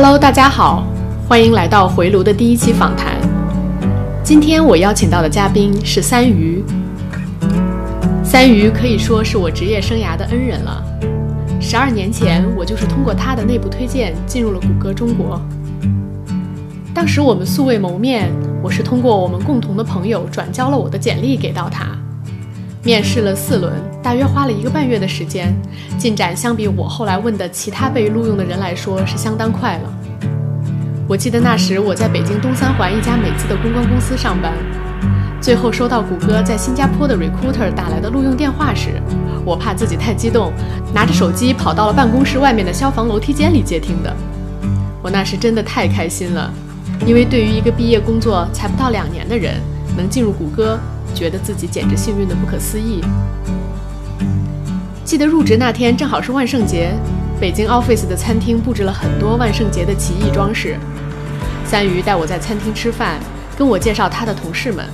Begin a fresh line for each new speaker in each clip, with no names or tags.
Hello，大家好，欢迎来到回炉的第一期访谈。今天我邀请到的嘉宾是三鱼。三鱼可以说是我职业生涯的恩人了。十二年前，我就是通过他的内部推荐进入了谷歌中国。当时我们素未谋面，我是通过我们共同的朋友转交了我的简历给到他。面试了四轮，大约花了一个半月的时间，进展相比我后来问的其他被录用的人来说是相当快了。我记得那时我在北京东三环一家美资的公关公司上班，最后收到谷歌在新加坡的 recruiter 打来的录用电话时，我怕自己太激动，拿着手机跑到了办公室外面的消防楼梯间里接听的。我那时真的太开心了，因为对于一个毕业工作才不到两年的人，能进入谷歌。觉得自己简直幸运的不可思议。记得入职那天正好是万圣节，北京 Office 的餐厅布置了很多万圣节的奇异装饰。三鱼带我在餐厅吃饭，跟我介绍他的同事们。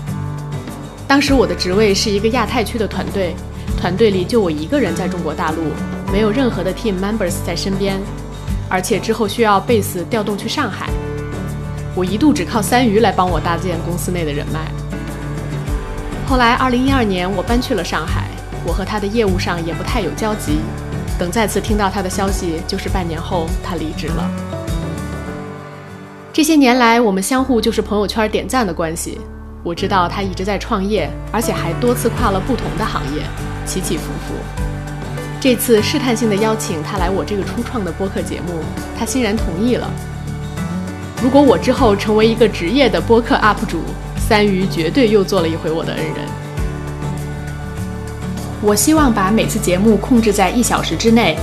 当时我的职位是一个亚太区的团队，团队里就我一个人在中国大陆，没有任何的 team members 在身边，而且之后需要 base 调动去上海。我一度只靠三鱼来帮我搭建公司内的人脉。后来，二零一二年我搬去了上海，我和他的业务上也不太有交集。等再次听到他的消息，就是半年后他离职了。这些年来，我们相互就是朋友圈点赞的关系。我知道他一直在创业，而且还多次跨了不同的行业，起起伏伏。这次试探性的邀请他来我这个初创的播客节目，他欣然同意了。如果我之后成为一个职业的播客 UP 主，三鱼绝对又做了一回我的恩人。我希望把每次节目控制在一小时之内，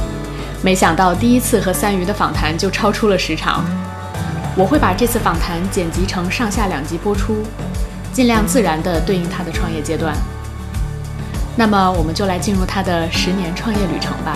没想到第一次和三鱼的访谈就超出了时长。我会把这次访谈剪辑成上下两集播出，尽量自然地对应他的创业阶段。那么，我们就来进入他的十年创业旅程吧。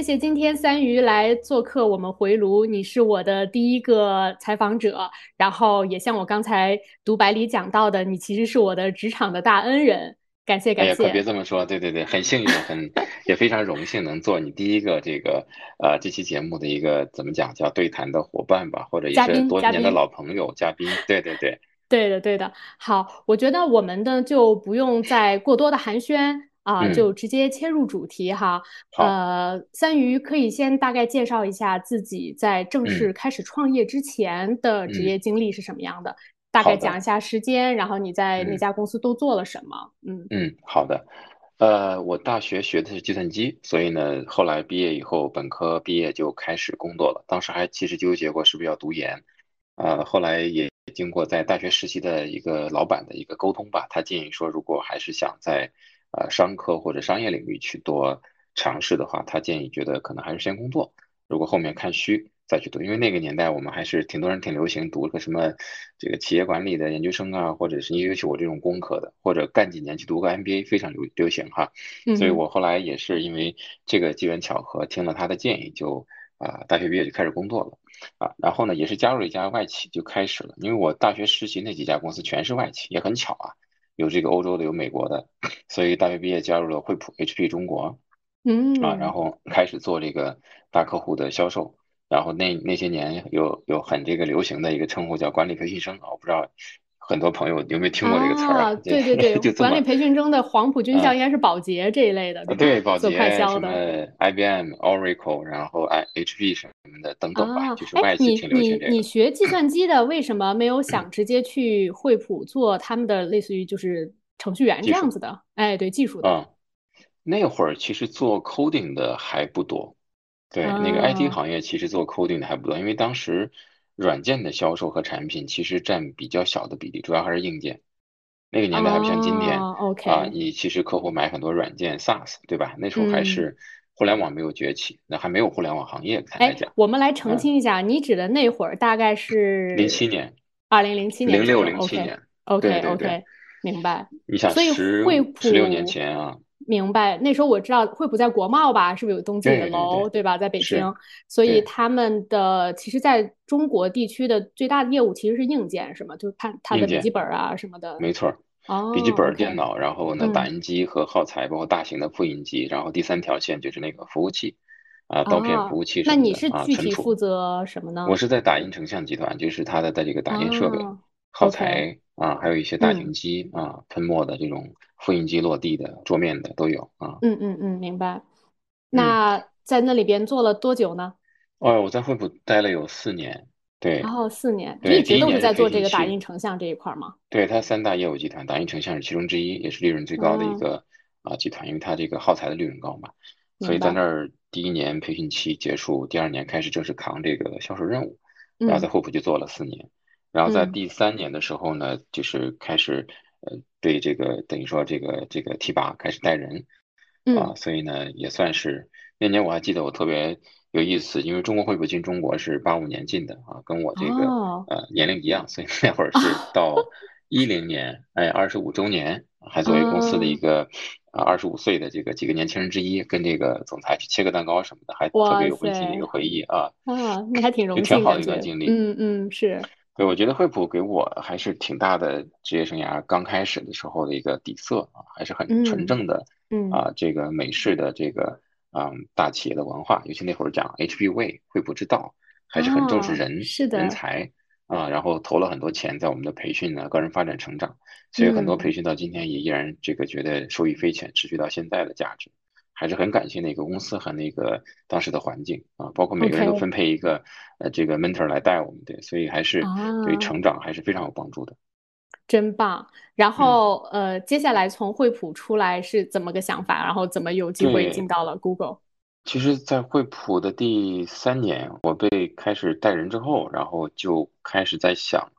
谢谢今天三鱼来做客我们回炉，你是我的第一个采访者，然后也像我刚才读白里讲到的，你其实是我的职场的大恩人，感谢感谢。
哎呀，可别这么说，对对对，很幸运，很也非常荣幸能做你第一个这个呃这期节目的一个怎么讲叫对谈的伙伴吧，或者也是多年的老朋友嘉宾，对对对，
对的对的。好，我觉得我们的就不用再过多的寒暄。啊，就直接切入主题哈。呃，三鱼可以先大概介绍一下自己在正式开始创业之前的职业经历是什么样的，大概讲一下时间，然后你在那家公司都做了什么。
嗯嗯，好的。呃，我大学学的是计算机，所以呢，后来毕业以后，本科毕业就开始工作了。当时还其实纠结过是不是要读研，呃，后来也经过在大学实习的一个老板的一个沟通吧，他建议说，如果还是想在呃，商科或者商业领域去多尝试的话，他建议觉得可能还是先工作，如果后面看虚再去读，因为那个年代我们还是挺多人挺流行读个什么这个企业管理的研究生啊，或者是尤其我这种工科的，或者干几年去读个 MBA 非常流流行哈。所以我后来也是因为这个机缘巧合，听了他的建议，就啊大学毕业就开始工作了啊，然后呢也是加入了一家外企就开始了，因为我大学实习那几家公司全是外企，也很巧啊。有这个欧洲的，有美国的，所以大学毕业加入了惠普 HP 中国，
嗯
啊，然后开始做这个大客户的销售，然后那那些年有有很这个流行的一个称呼叫管理培训生啊，我不知道。很多朋友有没有听过这个词儿？
对对 对，管理培训中的黄埔军校应该是保洁这一类的，
对保洁
什
么 IBM、Oracle，然后 I HP 什么的等等吧，就是外企挺流行
这个。你你学计算机的，为什么没有想直接去惠普做他们的类似于就是程序员这样子的？哎，对技术的。
嗯，那会儿其实做 coding 的还不多，对那个 IT 行业其实做 coding 的还不多，因为当时。软件的销售和产品其实占比较小的比例，主要还是硬件。那个年代还不像今天啊，你其实客户买很多软件 SaaS，对吧？那时候还是互联网没有崛起，那还没有互联网行业。
哎，我们来澄清一下，你指的那会儿大概是
零七年，
二零零七年，
零六零七年。
OK OK，明白。
你想，
所以惠普
十六年前啊，
明白。那时候我知道惠普在国贸吧，是不是有东自己的楼，对吧？在北京，所以他们的其实在中国地区的最大的业务其实是硬件，是吗？就是它它的笔记本啊什么的。
没错。
哦。
笔记本电脑，然后呢，打印机和耗材，包括大型的复印机，然后第三条线就是那个服务器。啊，刀片服务器
那你是具体负责什么呢？
我是在打印成像集团，就是它的在这个打印设备、耗材啊，还有一些大型机啊，喷墨的这种复印机、落地的、桌面的都有啊。
嗯嗯嗯，明白。那在那里边做了多久呢？
哦，我在惠普待了有四年，对。
然后四年，
一
直都是在做这个打印成像这一块吗？
对，它三大业务集团，打印成像是其中之一，也是利润最高的一个啊集团，因为它这个耗材的利润高嘛。所以在那儿第一年培训期结束，第二年开始正式扛这个销售任务，然后在惠普就做了四年，然后在第三年的时候呢，就是开始呃对这个等于说这个这个提拔开始带人，啊，所以呢也算是那年我还记得我特别有意思，因为中国惠普进中国是八五年进的啊，跟我这个呃年龄一样，所以那会儿是到 一零年，哎二十五周年。还作为公司的一个啊二十五岁的这个几个年轻人之一，跟这个总裁去切个蛋糕什么的，还特别有温馨的一个回忆啊。
啊，那还挺荣
幸，挺好的一段经历。
嗯嗯，是。
对，我觉得惠普给我还是挺大的职业生涯刚开始的时候的一个底色啊，还是很纯正的。
嗯
啊，这个美式的这个嗯大企业的文化，尤其那会儿讲 HB Way 惠普之道，还是很重视人是的人才。啊，然后投了很多钱在我们的培训呢，个人发展成长，所以很多培训到今天也依然这个觉得受益匪浅，持续到现在的价值，还是很感谢那个公司和那个当时的环境啊，包括每个人都分配一个呃这个 mentor 来带我们，对，所以还是对成长还是非常有帮助的。
真棒！然后呃，接下来从惠普出来是怎么个想法？然后怎么有机会进到了 Google？
其实，在惠普的第三年，我被开始带人之后，然后就开始在想，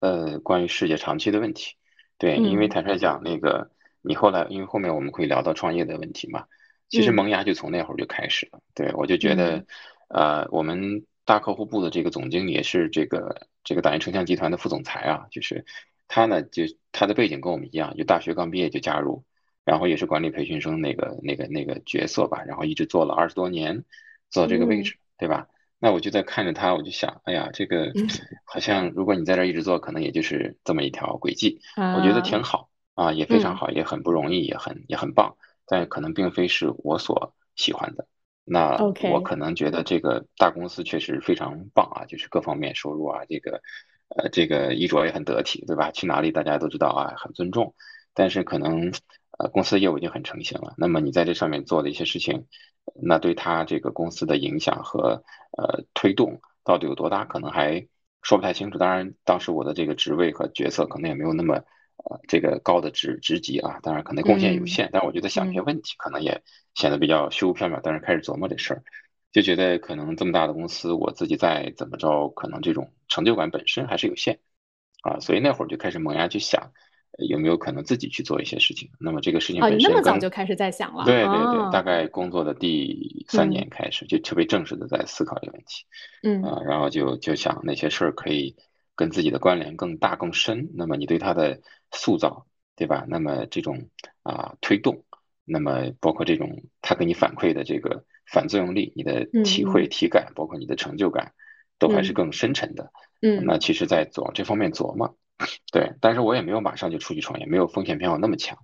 呃，关于世界长期的问题。对，因为坦率讲，那个你后来，因为后面我们会聊到创业的问题嘛。其实萌芽就从那会儿就开始了。对，我就觉得，呃，我们大客户部的这个总经理也是这个这个打印成像集团的副总裁啊，就是他呢，就他的背景跟我们一样，就大学刚毕业就加入。然后也是管理培训生那个那个那个角色吧，然后一直做了二十多年，做到这个位置，对吧？那我就在看着他，我就想，哎呀，这个 好像如果你在这一直做，可能也就是这么一条轨迹，我觉得挺好啊，也非常好，也很不容易，也很也很棒，但可能并非是我所喜欢的。那我可能觉得这个大公司确实非常棒啊，就是各方面收入啊，这个呃这个衣着也很得体，对吧？去哪里大家都知道啊，很尊重，但是可能。呃，公司的业务已经很成型了，那么你在这上面做的一些事情，那对他这个公司的影响和呃推动到底有多大，可能还说不太清楚。当然，当时我的这个职位和角色可能也没有那么呃这个高的职职级啊，当然可能贡献有限，但我觉得想一些问题可能也显得比较虚无缥缈。但是开始琢磨这事儿，就觉得可能这么大的公司，我自己再怎么着，可能这种成就感本身还是有限啊，所以那会儿就开始萌芽去想。有没有可能自己去做一些事情？那么这个事情本身，
那么早就开始在想了。
对对对，大概工作的第三年开始，就特别正式的在思考这个问题。
嗯
啊，然后就就想哪些事儿可以跟自己的关联更大更深。那么你对他的塑造，对吧？那么这种啊推动，那么包括这种他给你反馈的这个反作用力，你的体会体感，包括你的成就感，都还是更深沉的。
嗯，
那其实，在琢这方面琢磨。对，但是我也没有马上就出去创业，没有风险偏好那么强，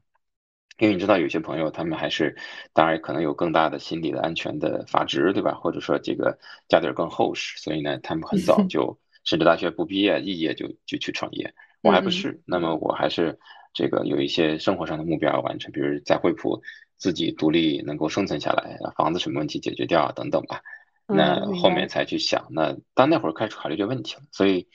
因为你知道有些朋友他们还是，当然可能有更大的心理的安全的阀值，对吧？或者说这个家底儿更厚实，所以呢，他们很早就甚至大学不毕业肄业就就去创业。我还不是，那么我还是这个有一些生活上的目标要完成，比如在惠普自己独立能够生存下来，房子什么问题解决掉等等吧。那后面才去想，那当那会儿开始考虑这个问题了，所以。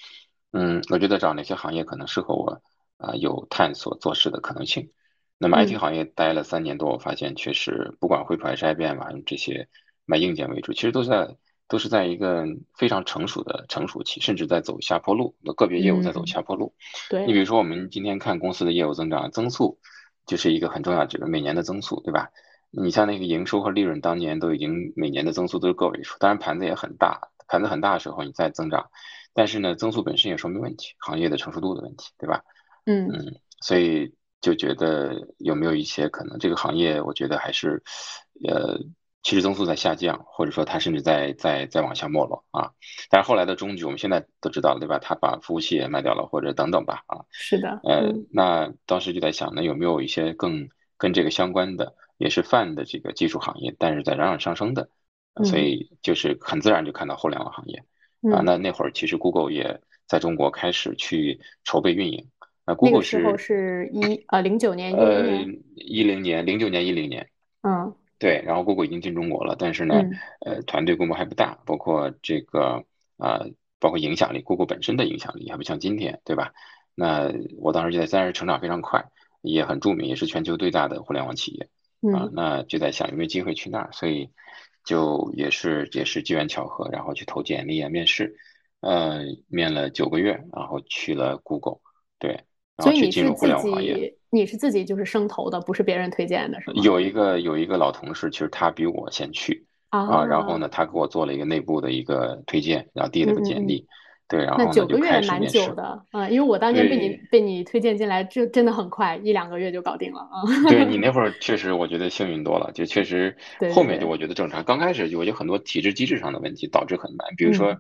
嗯，我觉得找哪些行业可能适合我啊，有探索做事的可能性。那么 IT 行业待了三年多，我发现确实不管惠普还是 IBM 吧，这些卖硬件为主，其实都在都是在一个非常成熟的成熟期，甚至在走下坡路。那个别业务在走下坡路。
对
你比如说，我们今天看公司的业务增长增速，就是一个很重要指标，每年的增速，对吧？你像那个营收和利润，当年都已经每年的增速都是个位数，当然盘子也很大，盘子很大的时候，你再增长。但是呢，增速本身也说明问题，行业的成熟度的问题，对吧？
嗯
嗯，所以就觉得有没有一些可能这个行业，我觉得还是，呃，其实增速在下降，或者说它甚至在在在往下没落啊。但是后来的中局，我们现在都知道了，对吧？他把服务器也卖掉了，或者等等吧啊。
是的。
呃，那当时就在想，那有没有一些更跟这个相关的，也是泛的这个技术行业，但是在冉冉上升的，所以就是很自然就看到互联网行业啊。那那会儿其实 Google 也在中国开始去筹备运营。
那
Google
是是一呃零九年
呃一零年零九年一零年
嗯
对，然后 Google 已经进中国了，但是呢呃团队规模还不大，包括这个啊包括影响力，Google 本身的影响力还不像今天对吧？那我当时就在三十成长非常快，也很著名，也是全球最大的互联网企业啊，那就在想有没有机会去那儿，所以就也是也是机缘巧合，然后去投简历啊面试，呃面了九个月，然后去了 Google 对。
所以你是自己，你是自己就是生投的，不是别人推荐的，是吗？
有一个有一个老同事，其实他比我先去啊，然后呢，他给我做了一个内部的一个推荐，然后递了个简历，对，然后
那九个月蛮久的啊，因为我当年被你被你推荐进来，就真的很快，一两个月就搞定了啊。
对你那会儿 确实，我觉得幸运多了，就确实后面就我觉得正常，刚开始就我觉得很多体制机制上的问题导致很难，比如说。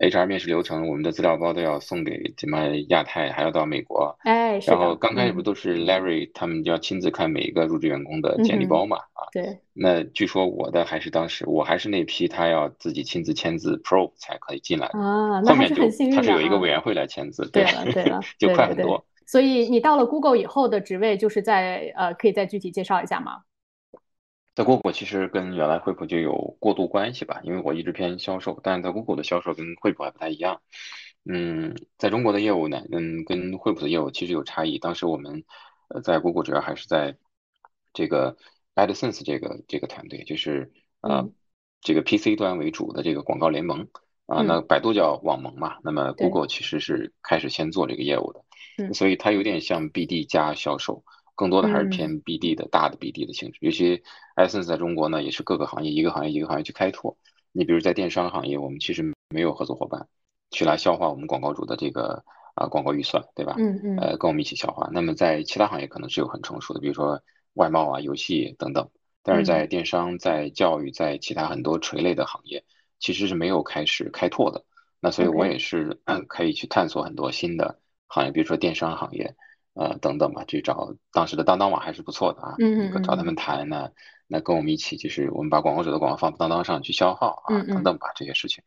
HR 面试流程，我们的资料包都要送给什么亚太，还要到美国。
哎，
然后刚开始不都是 Larry 他们要亲自看每一个入职员工的简历包嘛？啊，
对。
那据说我的还是当时我还是那批，他要自己亲自签字 Pro 才可以进来
啊。
后面就
他
是有一个委员会来签字。
对了，对了，
就快很多。
所以你到了 Google 以后的职位，就是在呃，可以再具体介绍一下吗？
在 Google 其实跟原来惠普就有过渡关系吧，因为我一直偏销售，但是在 Google 的销售跟惠普还不太一样。嗯，在中国的业务呢，嗯，跟惠普的业务其实有差异。当时我们呃在 Google 主要还是在这个 AdSense 这个这个团队，就是呃这个 PC 端为主的这个广告联盟啊，那百度叫网盟嘛，那么 Google 其实是开始先做这个业务的，所以它有点像 BD 加销售。更多的还是偏 BD 的大的 BD 的性质，尤其 Essence 在中国呢，也是各个行业一个行业一个行业去开拓。你比如在电商行业，我们其实没有合作伙伴去来消化我们广告主的这个啊广告预算，对吧？
嗯嗯。
呃，跟我们一起消化。那么在其他行业可能是有很成熟的，比如说外贸啊、游戏等等。但是在电商、在教育、在其他很多垂类的行业，其实是没有开始开拓的。那所以我也是 可以去探索很多新的行业，比如说电商行业。呃，等等吧，去找当时的当当网还是不错的啊，
嗯
找他们谈呢，那跟我们一起，就是我们把广告者的广告放当当上去消耗啊，等等吧这些事情。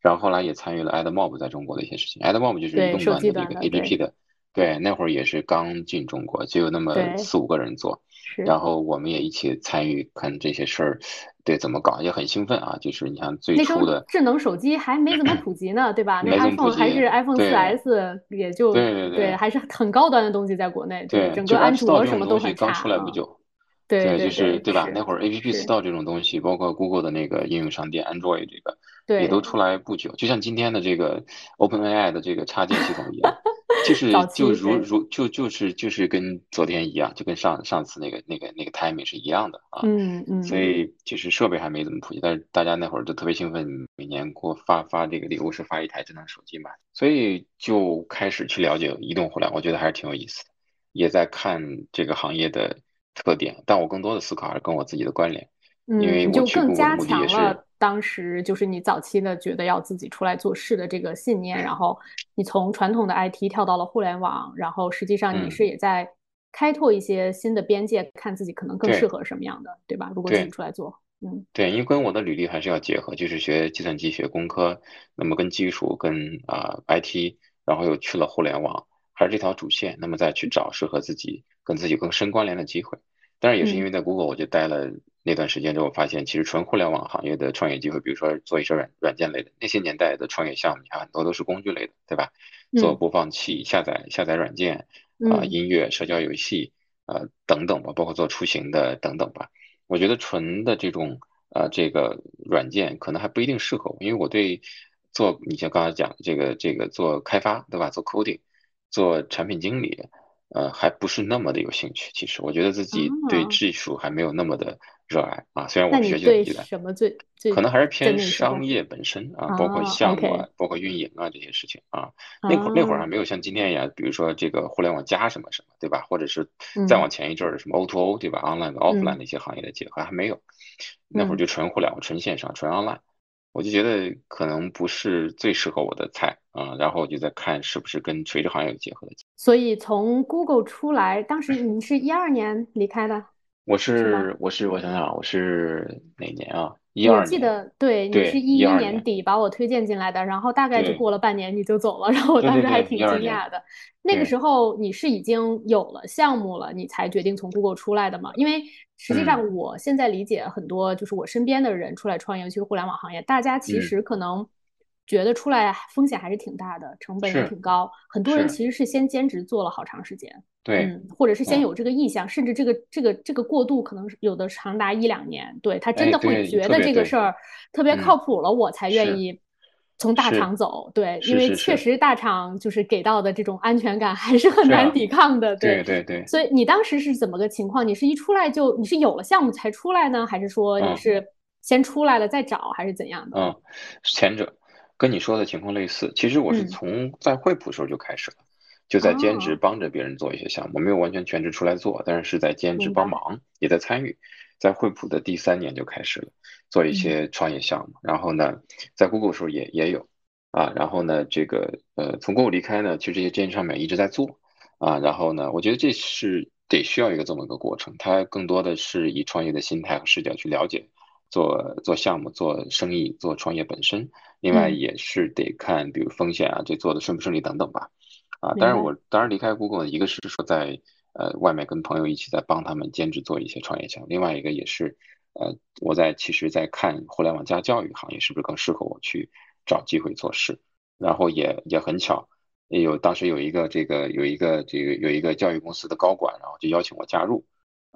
然后后来也参与了 AdMob 在中国的一些事情，AdMob 就是移动端的这个 APP 的，对，那会儿也是刚进中国，就有那么四五个人做，然。后我们也一起参与看这些事儿。对，怎么搞也很兴奋啊！就是你看最初的
智能手机还没怎么普及呢，对吧？那
iPhone
还是 iPhone 四 S，也就
对对
对，还是很高端的东西在国内。
对，
整个安卓什么都很
差。刚出来不久。
对，
就是
对
吧？那会儿 App Store 这种东西，包括 Google 的那个应用商店 Android 这个，
对，
也都出来不久。就像今天的这个 OpenAI 的这个插件系统一样。就是就如如就就是就是跟昨天一样，就跟上上次那个那个那个 timing 是一样的啊。
嗯嗯。
所以其实设备还没怎么普及，但是大家那会儿都特别兴奋，每年给我发发这个礼物是发一台智能手机嘛，所以就开始去了解移动互联网，我觉得还是挺有意思的，也在看这个行业的特点。但我更多的思考还是跟我自己的关联，因为
就更加强了。当时就是你早期的觉得要自己出来做事的这个信念，然后你从传统的 IT 跳到了互联网，然后实际上你是也在开拓一些新的边界，看自己可能更适合什么样的，对吧？如果自己出来做，嗯，
对，因为跟我的履历还是要结合，就是学计算机、学工科，那么跟技术、跟啊 IT，然后又去了互联网，还是这条主线，那么再去找适合自己、跟自己更深关联的机会。当然也是因为在 Google 我就待了。那段时间之后，发现其实纯互联网行业的创业机会，比如说做一些软软件类的，那些年代的创业项目，你看很多都是工具类的，对吧？做播放器、下载下载软件啊，音乐、社交游戏呃等等吧，包括做出行的等等吧。我觉得纯的这种呃这个软件可能还不一定适合我，因为我对做你像刚才讲这个这个做开发，对吧？做 coding，做产品经理，呃，还不是那么的有兴趣。其实我觉得自己对技术还没有那么的热爱啊。虽然我学习很
对什么最最
可能还是偏商业本身啊，包括项目啊，包括运营啊这些事情啊。那会儿那会儿还没有像今天一样，比如说这个互联网加什么什么，对吧？或者是再往前一阵儿什么 O to O，对吧？Online 和 Offline 的一些行业的结合还没有。那会儿就纯互联网、纯线上、纯 Online。我就觉得可能不是最适合我的菜啊，然后我就在看是不是跟垂直行业有结合的。
所以从 Google 出来，当时你是一二年离开的？
我是我是我想想，我是哪年啊？一二
年。我记得对，你是一一年底把我推荐进来的，然后大概就过了半年你就走了，然后我当时还挺惊讶的。那个时候你是已经有了项目了，你才决定从 Google 出来的嘛？因为实际上我现在理解很多，就是我身边的人出来创业，尤其是互联网行业，大家其实可能。觉得出来风险还是挺大的，成本也挺高。很多人其实是先兼职做了好长时间，
对，
嗯，或者是先有这个意向，甚至这个这个这个过渡可能有的长达一两年。对他真的会觉得这个事儿特别靠谱了，我才愿意从大厂走。对，因为确实大厂就是给到的这种安全感还是很难抵抗的。
对对对。
所以你当时是怎么个情况？你是一出来就你是有了项目才出来呢，还是说你是先出来了再找，还是怎样的？
嗯，前者。跟你说的情况类似，其实我是从在惠普时候就开始了，就在兼职帮着别人做一些项目，没有完全全职出来做，但是是在兼职帮忙，也在参与。在惠普的第三年就开始了做一些创业项目，然后呢，在 Google 时候也也有。啊，然后呢，这个呃从 Google 离开呢，其实这些兼职上面一直在做。啊，然后呢，我觉得这是得需要一个这么一个过程，它更多的是以创业的心态和视角去了解做做项目、做生意、做创业本身。另外也是得看，比如风险啊，这做的顺不顺利等等吧。啊，当然我当然离开 Google，一个是说在呃外面跟朋友一起在帮他们兼职做一些创业项目，另外一个也是呃我在其实在看互联网加教育行业是不是更适合我去找机会做事。然后也也很巧，有当时有一个这个有一个这个有一个教育公司的高管，然后就邀请我加入。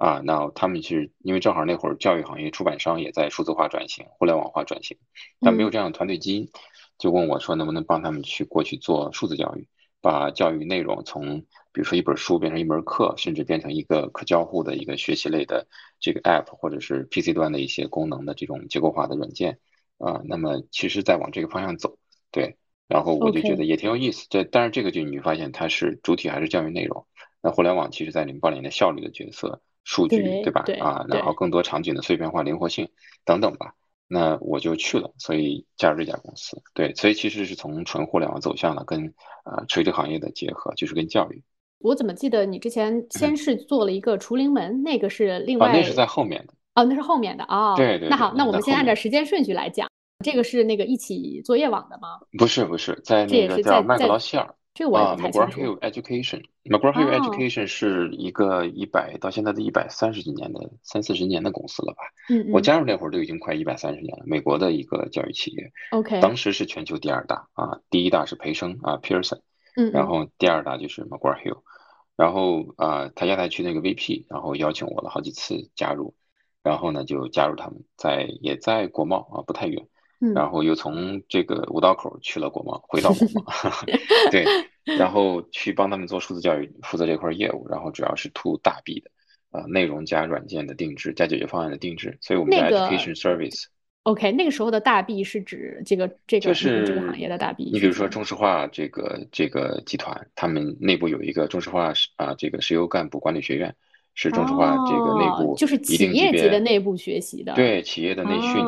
啊，那他们是因为正好那会儿教育行业出版商也在数字化转型、互联网化转型，但没有这样的团队基因，就问我说能不能帮他们去过去做数字教育，把教育内容从比如说一本书变成一门课，甚至变成一个可交互的一个学习类的这个 app，或者是 PC 端的一些功能的这种结构化的软件啊。那么其实在往这个方向走，对，然后我就觉得也挺有意思。这但是这个就你发现它是主体还是教育内容，那互联网其实在里面扮演的效率的角色。数据对吧？啊，然后更多场景的碎片化、灵活性等等吧。那我就去了，所以加入这家公司。对，所以其实是从纯互联网走向了跟啊垂直行业的结合，就是跟教育。
我怎么记得你之前先是做了一个除灵门，那个是另外？
那是在后面的。
哦，那是后面的哦。
对对。
那好，那我们先按照时间顺序来讲。这个是那个一起作业网的吗？
不是不是，在那个叫麦克劳希尔。
这个我也不太清楚。
McGraw Hill Education，McGraw Hill Education 是一个一百到现在的一百三十几年的三四十年的公司了吧？
嗯
我加入那会儿都已经快一百三十年了。美国的一个教育企业。
OK。
当时是全球第二大啊，第一大是培生啊，Pearson。
嗯。
然后第二大就是 McGraw Hill，然后啊，他亚太区那个 VP，然后邀请我了好几次加入，然后呢就加入他们，在也在国贸啊，不太远。然后又从这个五道口去了国贸，回到国贸 对，然 后去帮他们做数字教育，负责这块业务，然后主要是 to 大 B 的，啊，内容加软件的定制，加解决方案的定制，所以我们叫 education service。
OK，那个时候的大 B 是指这个这个
就是
这个行业的大 B。
你比如说中石化这个这个集团，他们内部有一个中石化啊这个石油干部管理学院。是中石化这个内部
就是企业级的内部学习的，
对企业的内训，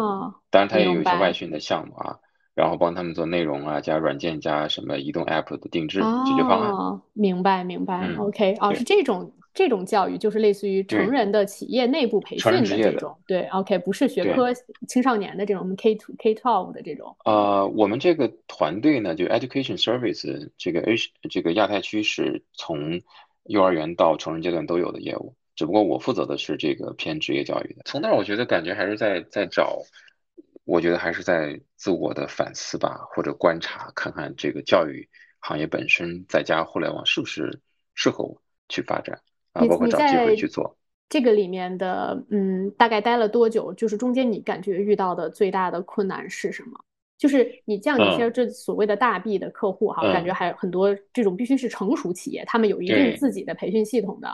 当然它也有一些外训的项目啊，然后帮他们做内容啊，加软件加什么移动 app 的定制解决方案。
明白明白，OK，哦，是这种这种教育，就是类似于成人的企业内部培训的这种，对，OK，不是学科青少年的这种，我们 K to K twelve 的这种。
呃，我们这个团队呢，就 Education Service 这个 A 这个亚太区是从。幼儿园到成人阶段都有的业务，只不过我负责的是这个偏职业教育的。从那儿我觉得感觉还是在在找，我觉得还是在自我的反思吧，或者观察，看看这个教育行业本身再加互联网是不是适合我去发展啊，包括找机会去做。
这个里面的，嗯，大概待了多久？就是中间你感觉遇到的最大的困难是什么？就是你像一些这所谓的大 B 的客户哈，感觉还有很多这种必须是成熟企业，他们有一定自己的培训系统的。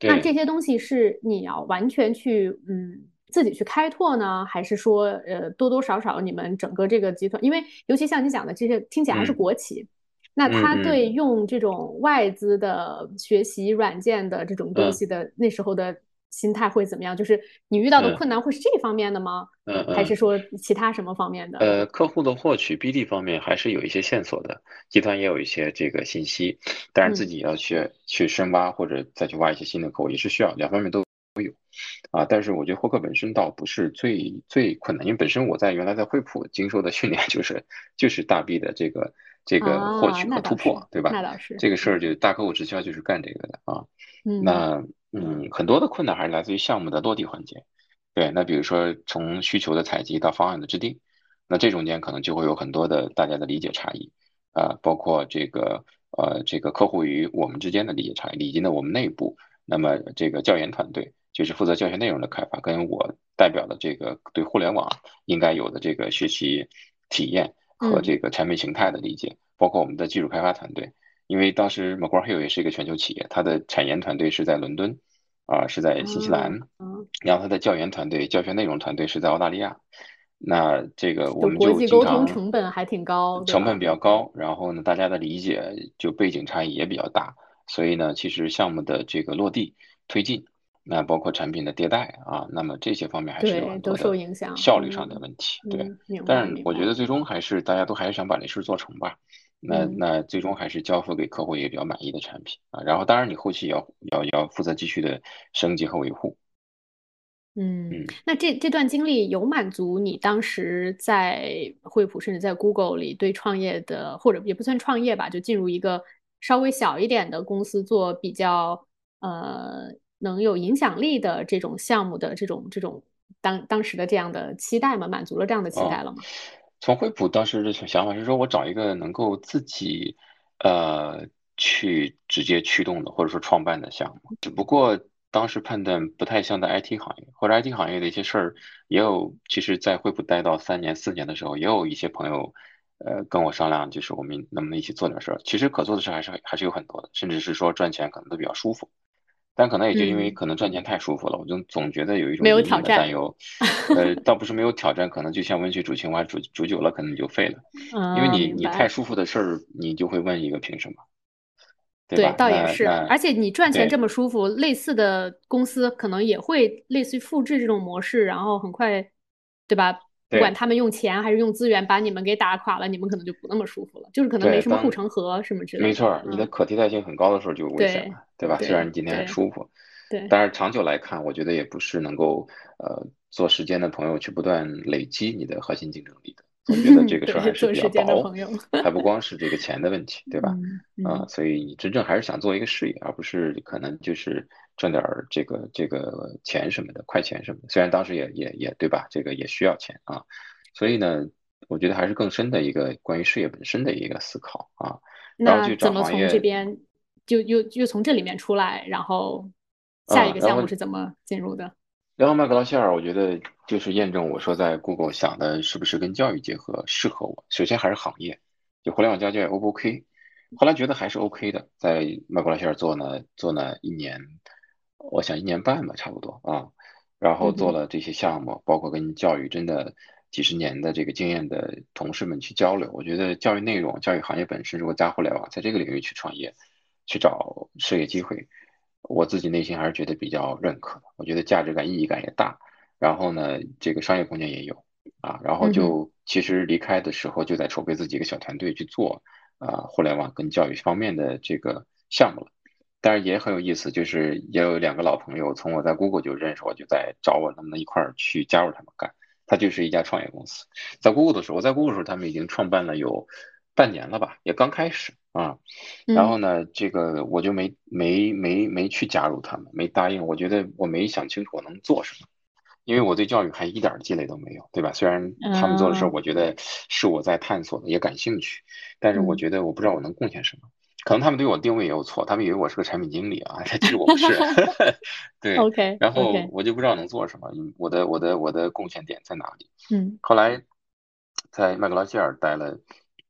那这些东西是你要完全去嗯自己去开拓呢，还是说呃多多少少你们整个这个集团，因为尤其像你讲的这些听起来还是国企，那他对用这种外资的学习软件的这种东西的那时候的。心态会怎么样？就是你遇到的困难会是这方面的吗？
嗯，
还是说其他什么方面的？
呃，客户的获取 BD 方面还是有一些线索的，集团也有一些这个信息，但是自己要去去深挖或者再去挖一些新的客户也是需要，两方面都都有啊。但是我觉得获客本身倒不是最最困难，因为本身我在原来在惠普经受的训练就是 就是大 B 的这个这个获取和突破，对吧？
那倒是
这个事儿就大客户直销就是干这个的啊。嗯，那。嗯，很多的困难还是来自于项目的落地环节。对，那比如说从需求的采集到方案的制定，那这中间可能就会有很多的大家的理解差异啊，包括这个呃这个客户与我们之间的理解差异，以及呢我们内部，那么这个教研团队就是负责教学内容的开发，跟我代表的这个对互联网应该有的这个学习体验和这个产品形态的理解，包括我们的技术开发团队。因为当时 McGraw Hill 也是一个全球企业，它的产研团队是在伦敦，啊，是在新西兰，然后它的教研团队、教学内容团队是在澳大利亚。那这个我们就沟通
成本还挺高，
成本比较高，然后呢，大家的理解就背景差异也比较大，所以呢，其实项目的这个落地推进，那包括产品的迭代啊，那么这些方面还是有很多的效率上的问题。对，但是我觉得最终还是大家都还是想把这事做成吧。那那最终还是交付给客户一个比较满意的产品啊，然后当然你后期要要要负责继续的升级和维护。
嗯，那这这段经历有满足你当时在惠普甚至在 Google 里对创业的，或者也不算创业吧，就进入一个稍微小一点的公司做比较呃能有影响力的这种项目的这种这种当当时的这样的期待吗？满足了这样的期待了吗？
从惠普当时的想法是说，我找一个能够自己，呃，去直接驱动的，或者说创办的项目。只不过当时判断不太像在 IT 行业，或者 IT 行业的一些事儿，也有。其实，在惠普待到三年、四年的时候，也有一些朋友，呃，跟我商量，就是我们能不能一起做点事儿。其实可做的事还是还是有很多的，甚至是说赚钱可能都比较舒服。但可能也就因为可能赚钱太舒服了，我就总觉得有一种没有挑战担忧。呃，倒不是没有挑战，可能就像温水煮青蛙，煮煮久了可能就废了。因为你你太舒服的事儿，你就会问一个凭什么？对吧？
倒也是。而且你赚钱这么舒服，类似的公司可能也会类似于复制这种模式，然后很快，对吧？不管他们用钱还是用资源把你们给打垮了，你们可能就不那么舒服了，就是可能没什么护城河什么之类的。
没错，你的可替代性很高的时候就危险了，对吧？虽然你今天很舒服，
对，
但是长久来看，我觉得也不是能够呃做时间的朋友去不断累积你的核心竞争力的。我觉得这 个事儿还是比较薄，还不光是这个钱的问题，对吧？啊，所以你真正还是想做一个事业，而不是可能就是赚点儿这个这个钱什么的，快钱什么的。虽然当时也也也对吧？这个也需要钱啊，所以呢，我觉得还是更深的一个关于事业本身的一个思考啊。
那怎么从这边就又又从这里面出来，然后下一个项目是怎么进入的？
然后麦克劳希尔，我觉得就是验证我说在 Google 想的是不是跟教育结合适合我。首先还是行业，就互联网加教育 O 不 OK？后来觉得还是 OK 的，在麦克劳希尔做呢做了一年，我想一年半吧，差不多啊。然后做了这些项目，包括跟教育真的几十年的这个经验的同事们去交流。我觉得教育内容、教育行业本身，如果加互联网，在这个领域去创业，去找事业机会。我自己内心还是觉得比较认可的，我觉得价值感、意义感也大，然后呢，这个商业空间也有啊，然后就其实离开的时候就在筹备自己一个小团队去做啊，互联网跟教育方面的这个项目了。但是也很有意思，就是也有两个老朋友从我在 Google 就认识我，就在找我能不能一块儿去加入他们干。他就是一家创业公司，在 Google 的时候，我在 Google 的时候，他们已经创办了有半年了吧，也刚开始。啊，然后呢，这个我就没没没没去加入他们，没答应。我觉得我没想清楚我能做什么，因为我对教育还一点积累都没有，对吧？虽然他们做的事儿，我觉得是我在探索的，也感兴趣，但是我觉得我不知道我能贡献什么。可能他们对我定位也有错，他们以为我是个产品经理啊，其实我不是。对
，OK。
然后我就不知道能做什么，我的我的我的贡献点在哪里？
嗯。
后来在麦格拉希尔待了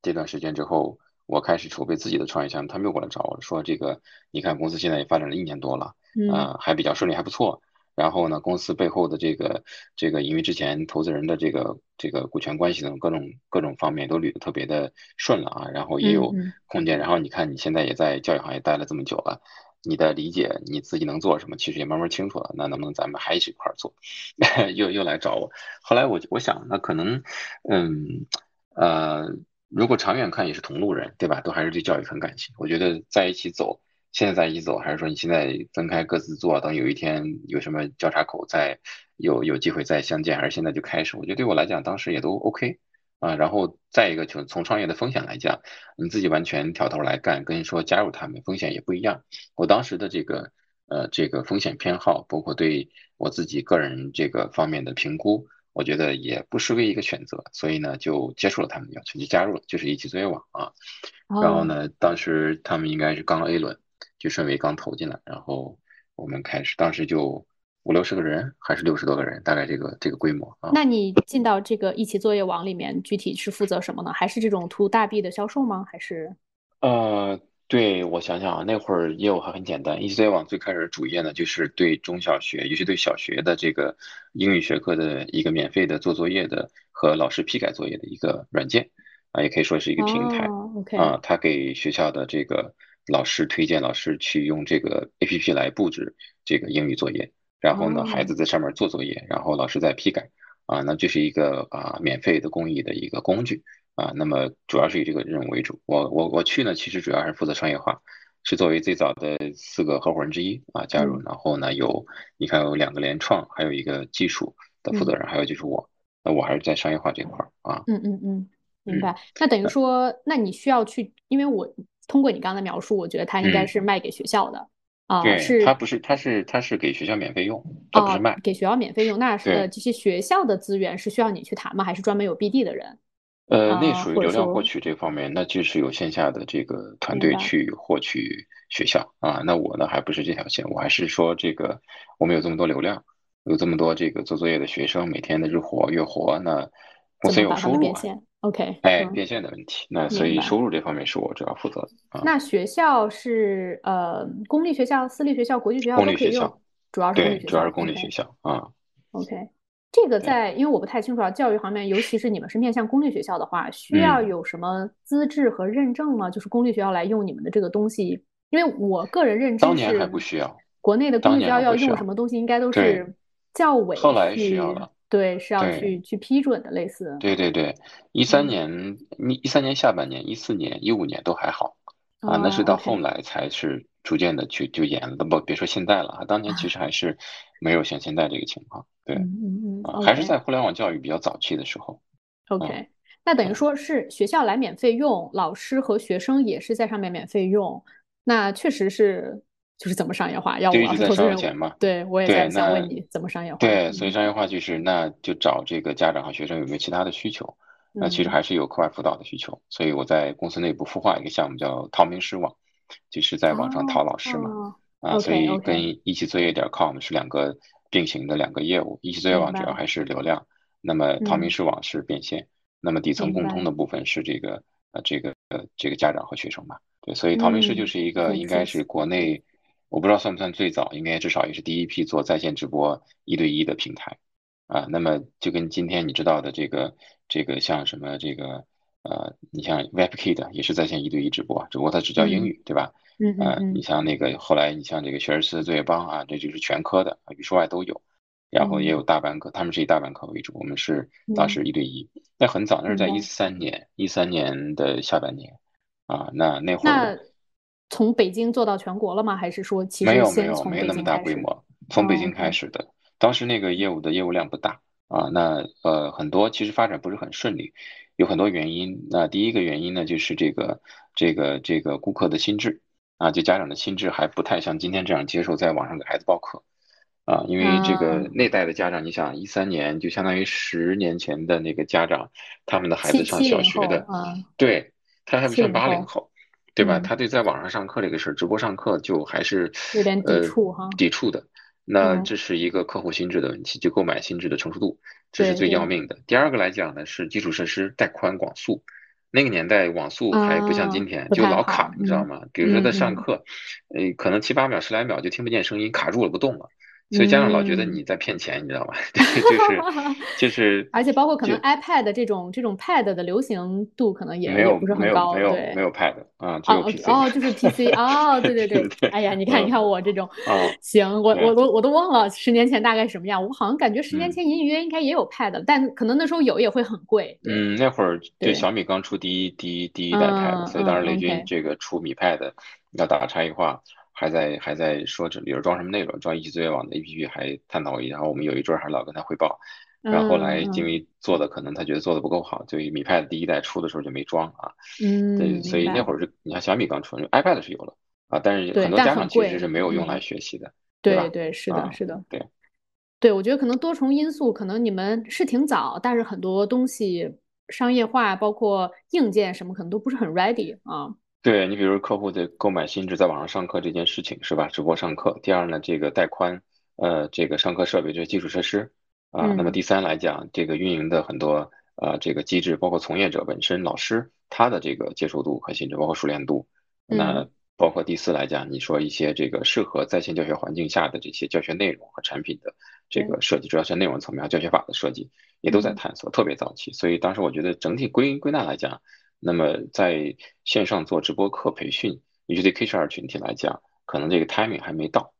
这段时间之后，我开始筹备自己的创业项目，他们又过来找我说：“这个，你看公司现在也发展了一年多了，啊，还比较顺利，还不错。然后呢，公司背后的这个这个，因为之前投资人的这个这个股权关系等各种各种方面都捋得特别的顺了啊，然后也有空间。然后你看你现在也在教育行业待了这么久了。”你的理解，你自己能做什么，其实也慢慢清楚了。那能不能咱们还一起一块儿做？又又来找我。后来我我想，那可能，嗯，呃，如果长远看也是同路人，对吧？都还是对教育很感兴趣。我觉得在一起走，现在在一起走，还是说你现在分开各自做，等有一天有什么交叉口再有有机会再相见，还是现在就开始？我觉得对我来讲，当时也都 OK。啊，然后再一个，就从创业的风险来讲，你自己完全挑头来干，跟说加入他们风险也不一样。我当时的这个呃这个风险偏好，包括对我自己个人这个方面的评估，我觉得也不失为一个选择，所以呢就接受了他们的要求，就加入了，就是一起作业网啊。然后呢，当时他们应该是刚 A 轮，就顺为刚投进来，然后我们开始，当时就。五六十个人还是六十多个人，大概这个这个规模啊。
那你进到这个一起作业网里面，具体是负责什么呢？还是这种图大币的销售吗？还是？
呃，对我想想啊，那会儿业务还很简单。一起作业网最开始主业呢，就是对中小学，尤其对小学的这个英语学科的一个免费的做作业的和老师批改作业的一个软件啊，也可以说是一个平台。
OK
啊，它给学校的这个老师推荐老师去用这个 APP 来布置这个英语作业。然后呢，孩子在上面做作业，然后老师在批改，啊，那这是一个啊免费的公益的一个工具啊。那么主要是以这个任务为主。我我我去呢，其实主要是负责商业化，是作为最早的四个合伙人之一啊加入。然后呢，有你看有两个联创，还有一个技术的负责人，还有就是我。那我还是在商业化这块儿啊。
嗯嗯嗯，明白。那等于说，那你需要去，因为我通过你刚才描述，我觉得它应该是卖给学校的。啊，
对，它不是，它是它是给学校免费用，它不是卖，
给学校免费用。那 是这些学校的资源是需要你去谈吗？还是专门有 BD 的人？
呃，那属于流量获取这方面，那就是有线下的这个团队去获取学校啊。那我呢，还不是这条线，我还是说这个我们有这么多流量，有这么多这个做作业的学生，每天的日活月活，那公司有收入。
OK，
哎，变现的问题，那所以收入这方面是我主要负责的。
那学校是呃公立学校、私立学校、国际学校
公立学校，
主要是公立学校。
主要是公立学校啊。
OK，这个在因为我不太清楚啊，教育方面，尤其是你们是面向公立学校的话，需要有什么资质和认证吗？就是公立学校来用你们的这个东西，因为我个人认知是，
当年还不需要。
国内的公立学校要用什么东西，应该都是教委
后来需要了。
对，是要去去批准的，类似。
对对对，一三年一一三年下半年，一四年、一五年都还好啊，那是到后来才是逐渐的去就严了。不，别说现在了啊，当年其实还是没有像现在这个情况。对，
嗯嗯，
还是在互联网教育比较早期的时候。
OK，那等于说是学校来免费用，老师和学生也是在上面免费用，那确实是。就是怎么商业化？要我
在烧钱嘛？
对，我也在想问你怎么商业化。
对，所以商业化就是那就找这个家长和学生有没有其他的需求？那其实还是有课外辅导的需求。所以我在公司内部孵化一个项目叫淘名师网，就是在网上淘老师嘛。啊，所以跟一起作业点 com 是两个并行的两个业务。一起作业网主要还是流量，那么淘名师网是变现。那么底层共通的部分是这个呃这个呃这个家长和学生嘛。对，所以淘名师就是一个应该是国内。我不知道算不算最早，应该至少也是第一批做在线直播一对一的平台啊。那么就跟今天你知道的这个这个像什么这个呃，你像 WebKit 也是在线一对一直播，只不过它只教英语，对吧？
嗯嗯。
你像那个后来你像这个学而思作业帮啊，这就是全科的，语数外都有，然后也有大班课，他们是以大班课为主，我们是当时一对一。那很早，那是在一三年，一三年的下半年啊，那那会儿。
从北京做到全国了吗？还是说其实
没有没有没有那么大规模，从北京开始的。当时那个业务的业务量不大啊，那呃很多其实发展不是很顺利，有很多原因。那第一个原因呢，就是这个这个这个顾客的心智啊，就家长的心智还不太像今天这样接受在网上给孩子报课啊，因为这个那代的家长，你想一三年就相当于十年前的那个家长，他们的孩子上小学的，对他还不像八零后。对吧？他对在网上上课这个事儿，直播上课就还是
有点抵触哈，
抵触的。那
嗯
这是一个客户心智的问题，就购买心智的成熟度，这是最要命的。第二个来讲呢，是基础设施带宽广速。那个年代网速还不像今
啊，
天，就老，卡，你知道
嗯
吗？比如说在上课，呃，可能七八秒、十来秒就听不见声音，卡住了，不动了。所以家长老觉得
嗯。
你在骗钱，你知道吗？就是 就是
而且包括可能 iPad 这种这种 Pad 的流行度可能也
没有
也不是
没有没
很高，
有没。有 Pad 啊，只
哦
有
哦
PC。
哦，就是 PC 哦，对对对，
对，
哎呀，你看你
嗯
看我这种，
啊，
行，我
对，
我都我都忘了十年前大概什么样，我好像感觉十年
嗯。
前隐隐约约应该也有 Pad，但可能那时候有也会很贵，
嗯，那会儿对
对，
小米刚出第一第一第一代 Pad，
嗯
所以当时
嗯
雷军这个出米 Pad 要打差异化，还在还在说这里边装什么内容，装一级作业网的 APP 还探讨一下，然后我们有一阵儿还老跟他汇报，然后后来因为做的可能他觉得做的不够好，就以米 Pad 第一代出的时候就没装啊，
嗯，
对，所以那，会儿是你看小米刚出，iPad 是有了啊，但是很多家长其实，是没有用来
嗯，
学习的，对？
对对，是的，
啊，
是的。
对。
对，我觉得可能多重因素，可能你们是挺早，但是很多东西商业化，包括硬件什么，可能都不是很 ready 啊。
对你比如客户的购买心智在网上上课这件事情是吧？直播上课。第二呢，这个带宽，呃，这个上课设备这些基础设施啊。那么
嗯
第三来讲，这个运营的很多呃这个机制，包括从业者本身、老师他的这个接受度和心智，包括熟练度。那
嗯
包括第四来讲，你说一些这个适合在线教学环境下的这些教学内容和产品的这
对
个设计，主要是内容层面和教学法的设计，也都在
嗯
探索，特别早期。所以当时我觉得整体归归纳来讲。那么在线上做直播课培训，尤其对 K 十二群体来讲，可能这个 timing 还没到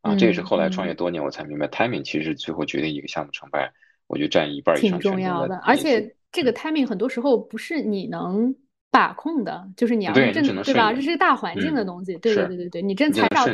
啊。这也是
嗯
后来创业
嗯，
多年我才明白，timing 其实最后决定一个项目成败，我觉得占一半以
挺
上挺重
要的，而。且这个
嗯
，timing 很多时候不是你能把控的，就是你要是
对
吧？这是大环境的
嗯，
东西，对对对对对，你真踩到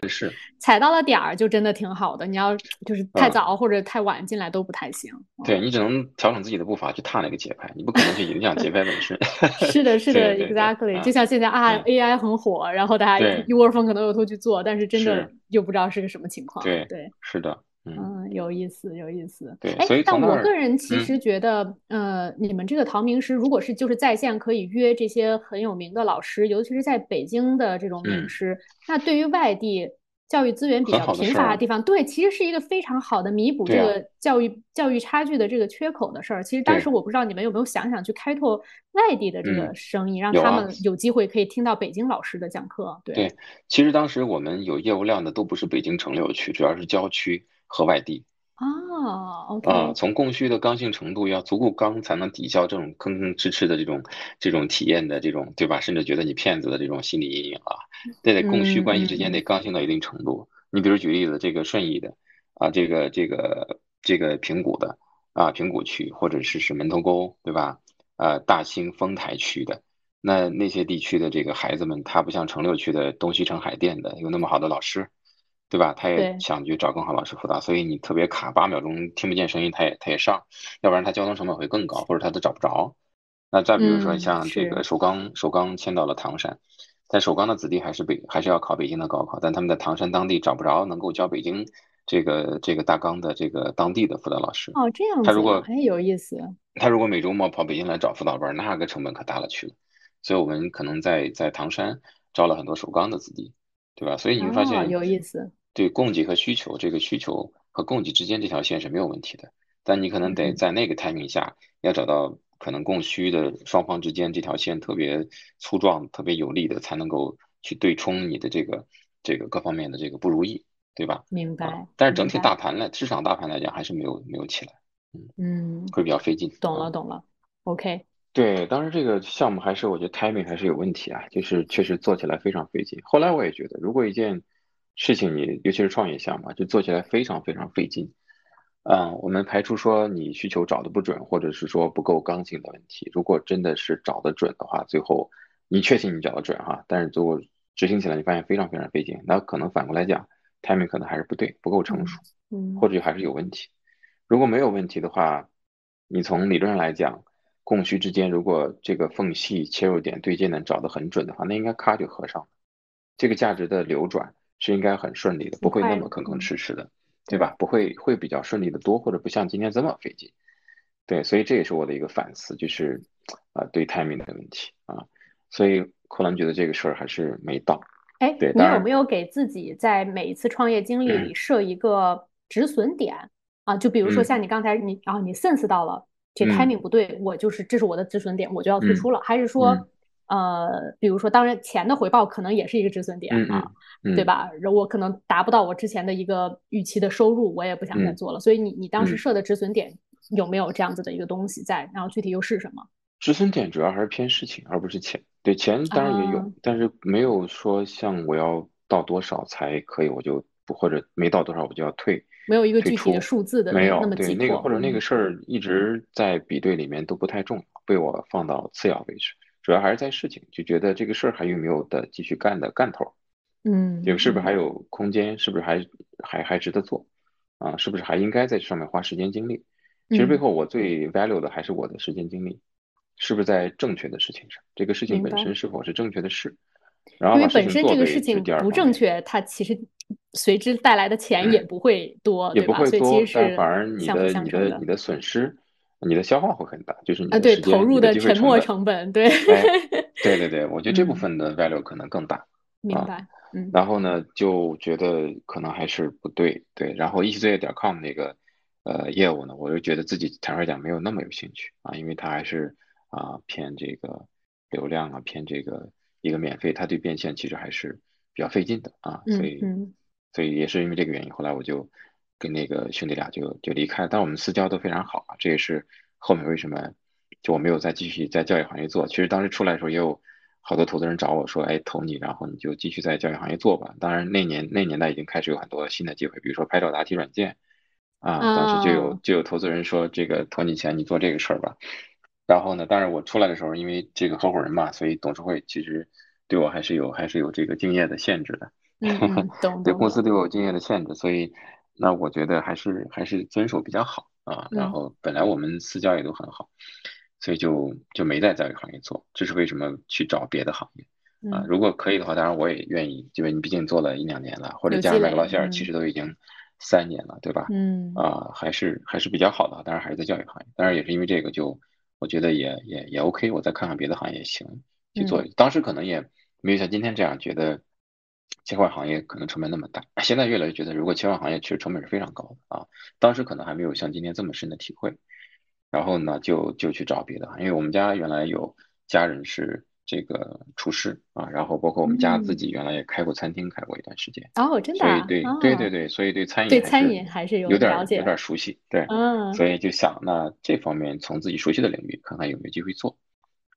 踩到了点儿，就真的挺好的。你要就是太
嗯。
早或者太晚进来都不太行。嗯，
对你只能调整自己的步伐去踏那个节拍，你不可能去影响节拍本身。
是的，是的，，exactly。就
啊，
像现在啊
嗯
，，AI 很火，然后大家
对
一窝蜂可能又都去做，但是真的，又不知道是个什么情况。
对
对。
是的，嗯，
嗯，有意思，有意思。
对，
哎，
所以
但我个人其实觉得，呃，你们这个陶名师，如果是就是在线可以约这些很有名的老师，尤其是在北京的这种名
嗯，
师，那对于外地教育资源比较贫乏的地方，对，其实是一个非常好的弥补这个教育教育差距的这个缺口的事儿。其实当时，我不知道你们有没有想想去开拓外地的这个
嗯，
生意，让。他们有机会可以听到北京老师的讲课。对，
对，其实当时我们有业务量的都不是北京城六区，主要是郊区和外地。
啊
从供需的刚性程度要足够刚，才能抵消这种吭吭哧哧的这种这种体验的这种，对吧？甚至觉得你骗子的这种心理阴影啊，这得供需
嗯
关系之间得
嗯
刚性到一定程度。你比如举例子，这个顺义的啊，这个这个这个平谷的啊，平谷区或者是是门头沟，对吧？呃，大兴丰台区的。那那些地区的这个孩子们，他不像城六区的东西城海淀的有那么好的老师，对吧？他也，想去找更好老师辅导，所以你特别卡八秒钟听不见声音，他也他也上，要不然他交通成本会更高，或者他都找不着。那再比如说
嗯，
像这个，首钢，首钢迁到了唐山，但首钢的子弟还是北还是要考北京的高考，但他们在唐山当地找不着能够教北京这个这个大纲的这个当地的辅导老师。
哦，这样子，
他如果
很，有意思。
他如果每周末跑北京来找辅导班，那个成本可大了去了。所以我们可能在在唐山招了很多首钢的子弟，对吧？所以你会发
哦，
现，
有意思。
对供给和需求，这个需求和供给之间这条线是没有问题的，但你可能得
嗯
在那个 timing 下，要找到可能供需的双方之间这条线特别粗壮、特别有力的，才能够去对冲你的这个这个各方面的这个不如意，对吧？啊，
明白，
但是整体。大盘来，市场大盘来讲还是没有没有起来，嗯，
嗯，
会比较费劲啊。
懂了，懂了。OK，
对，当时这个项目还是我觉得 timing 还是有问题啊，就是确实做起来非常费劲。后来我也觉得，如果一件事情你尤其是创业项目啊，就做起来非常非常费劲，嗯，我们排除说你需求找的不准，或者是说不够刚性的问题。如果真的是找的准的话，最后你确信你找的准哈，但是最后执行起来你发现非常非常费劲，那可能反过来讲，timing 可能还是不对，不够成熟，
嗯
或者还是有问题。如果没有问题的话，你从理论上来讲，供需之间如果这个缝隙切入点对接能找得很准的话，那应该咔就合上了。这个价值的流转是应该很顺利的，不会那么吭吭哧哧的，对吧？不会会比较顺利的多，或者不像今天这么费劲。对，所以这也是我的一个反思，就是啊、对 timing 的问题啊。所以后来觉得这个事儿还是没到。
哎，
对
你有没有给自己在每一次创业经历里设一个止损点啊？就比如说像你刚才你然后你 sense 到了这 timing 不对，我就是这是我的止损点，我就要退出了，还是说？呃，比如说，当然钱的回报可能也是一个止损点啊，对吧？我可能达不到我之前的一个预期的收入，我也不想再做了。所以你你当时设的止损点有没有这样子的一个东西在？然后具体又是什么？
止损点主要还是偏事情，而不是钱。对钱当然也有，但是没有说像我要到多少才可以，我就不或者没到多少我就要退，
没有一个具体的数字的
没有
那么
对那个或者那个事儿一直在比对里面都不太重要，被我放到次要位置。主要还是在事情，就觉得这个事儿还有没有的继续干的干头，
嗯，
这个是不是还有空间？是不是还还还值得做？啊，是不是还应该在这上面花时间精力？其实背后我最 value 的还是我的时间精力，是不是在正确的事情上？这个事情本身是否是正确的事？然后
因为本身这个事情不正确，它其实随之带来的钱也不会多，
也不会多，
但
反而你的你的你的损失。你的消耗会很大，就是你
啊，对投入
的
沉没成本，对，
对对对，我觉得这部分的 value 可能更大。
明白，嗯。
然后呢，就觉得可能还是不对，对。然后一起作业点 com 那个呃业务呢，我就觉得自己坦率讲没有那么有兴趣啊，因为它还是啊偏这个流量啊，偏这个一个免费，它对变现其实还是比较费劲的啊，所以所以也是因为这个原因，后来我就。跟那个兄弟俩就就离开，但我们私交都非常好啊，这也是后面为什么就我没有再继续在教育行业做。其实当时出来的时候也有好多投资人找我说，哎，投你，然后你就继续在教育行业做吧。当然那年那年代已经开始有很多新的机会，比如说拍照答题软件啊，当时就有就有投资人说这个投你钱，你做这个事儿吧。然后呢，当然我出来的时候，因为这个合伙人嘛，所以董事会其实对我还是有还是有这个敬业的限制的，对公司对我有竞业的限制，所以。那我觉得还是还是遵守比较好啊，然后本来我们私交也都很好，所以就就没在教育行业做，这是为什么去找别的行业啊？如果可以的话，当然我也愿意，因为你毕竟做了一两年了，或者加上麦克劳希尔，其实都已经三年了，对吧？
嗯
啊，还是还是比较好的，当然还是在教育行业，当然也是因为这个，就我觉得也也也 OK，我再看看别的行业也行去做，当时可能也没有像今天这样觉得。切换行业可能成本那么大，现在越来越觉得，如果切换行业，其实成本是非常高的啊。当时可能还没有像今天这么深的体会。然后呢，就就去找别的，因为我们家原来有家人是这个厨师啊，然后包括我们家自己原来也开过餐厅，开过一段时间。
哦，真的？
对对对对对，所以对餐饮
对餐饮还是有
点有点熟悉，对，
嗯，
所以就想那这方面从自己熟悉的领域看看有没有机会做。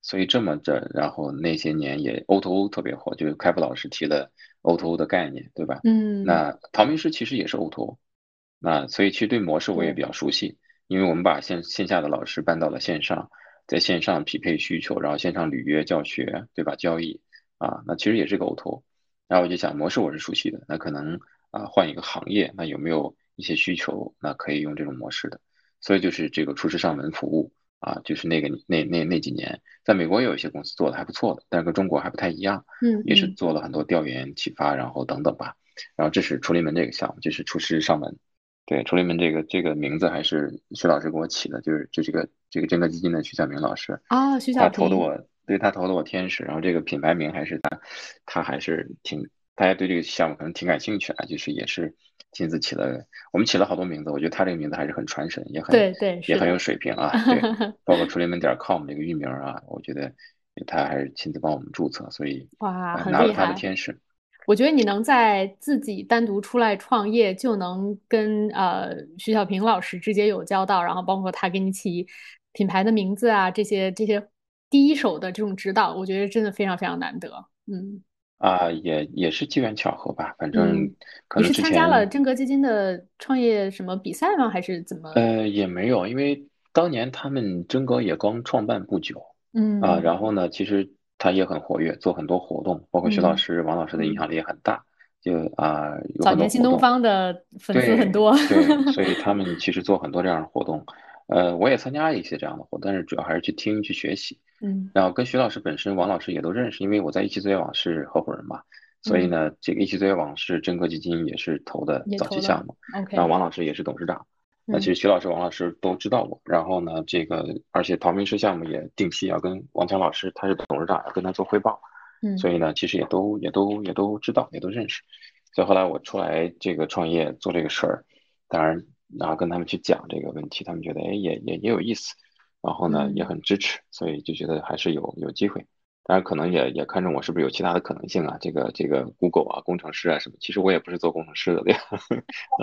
所以这么着，然后那些年也 O to O 特别火，就是开复老师提的。O to O 的概念，对吧？
嗯。
那陶明师其实也是 O to O。那所以其实对模式我也比较熟悉，因为我们把线线下的老师搬到了线上，在线上匹配需求，然后线上履约教学，对吧？交易。啊，那其实也是个 O two。然后我就想模式我是熟悉的，那可能啊换一个行业，那有没有一些需求，那可以用这种模式的。所以就是这个厨师上门服务。啊，就是那个那那那几年，在美国也有一些公司做的还不错的，但是跟中国还不太一样。
嗯，
也是做了很多调研、启发，然后等等吧。然后这是厨林门这个项目，就是厨师上门。对，厨林门这个这个名字还是徐老师给我起的，就是就这个这个真格基金的徐小明老师
啊，徐小
他投的我，对他投的我天使。然后这个品牌名还是他，他还是挺大家对这个项目可能挺感兴趣的，就是也是。亲自起了，我们起了好多名字，我觉得他这个名字还是很传神，也很
对对，
也很有水平啊。对，包括厨林门点 com 这个域名啊，我觉得他还是亲自帮我们注册，所以
哇，
拿了他的天使。
我觉得你能在自己单独出来创业，就能跟呃徐小平老师直接有交道，然后包括他给你起品牌的名字啊，这些这些第一手的这种指导，我觉得真的非常非常难得。嗯。
啊，也也是机缘巧合吧，反正可能
你是参加了真格基金的创业什么比赛吗？还是怎么？
呃，也没有，因为当年他们真格也刚创办不久，
嗯
啊，然后呢，其实他也很活跃，做很多活动，包括徐老师、王老师的影响力也很大，就啊，
早年新东方的粉丝很多，
对，所以他们其实做很多这样的活动，呃，我也参加了一些这样的活动，但是主要还是去听去学习。
嗯，
然后跟徐老师本身，王老师也都认识，因为我在一期作业网是合伙人嘛，所以呢，这个一期作业网是真格基金也是投的早期项目，然后王老师也是董事长，那其实徐老师、王老师都知道我，然后呢，这个而且陶明师项目也定期要跟王强老师，他是董事长，要跟他做汇报，
嗯，
所以呢，其实也都也都也都知道，也都认识，所以后来我出来这个创业做这个事儿，当然，然后跟他们去讲这个问题，他们觉得哎也也也有意思，然后呢也很支持，所以就觉得还是有有机会。当然可能也也看中我是不是有其他的可能性啊？这个这个 Google 啊，工程师啊什么，其实我也不是做工程师的，对吧？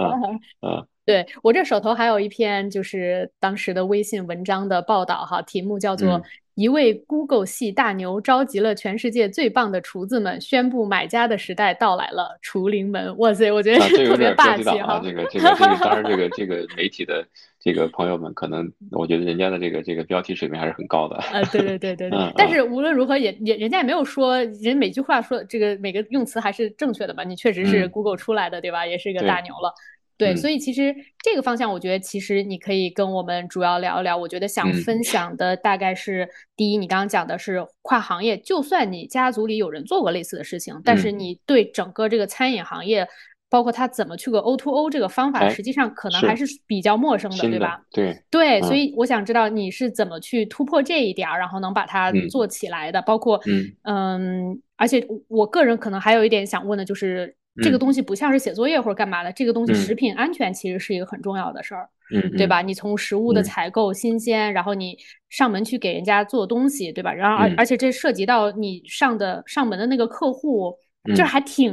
嗯 嗯。
对我这手头还有一篇就是当时的微信文章的报道哈，题目叫做“一位 Google 系大牛召集了全世界最棒的厨子们，宣布买家的时代到来了，厨灵门”。哇塞，我觉得特别霸气
哈。这个 这个这个，当然这个这个媒体的这个朋友们，可能我觉得人家的这个这个标题水平还是很高的。
啊，对对对对对。但是无论如何也也人家也没有说人每句话说这个每个用词还是正确的吧？你确实是 Google 出来的对吧？也是一个大牛了。对，所以其实这个方向，我觉得其实你可以跟我们主要聊一聊。我觉得想分享的大概是，第一，你刚刚讲的是跨行业，就算你家族里有人做过类似的事情，但是你对整个这个餐饮行业，包括他怎么去个 O to O 这个方法，实际上可能还是比较陌生的，对吧？
对
对，所以我想知道你是怎么去突破这一点，然后能把它做起来的，包括嗯，而且我个人可能还有一点想问的就是。这个东西不像是写作业或者干嘛的，这个东西食品安全其实是一个很重要的事儿，对吧？你从食物的采购新鲜，然后你上门去给人家做东西，对吧？然后而而且这涉及到你上的上门的那个客户，就还挺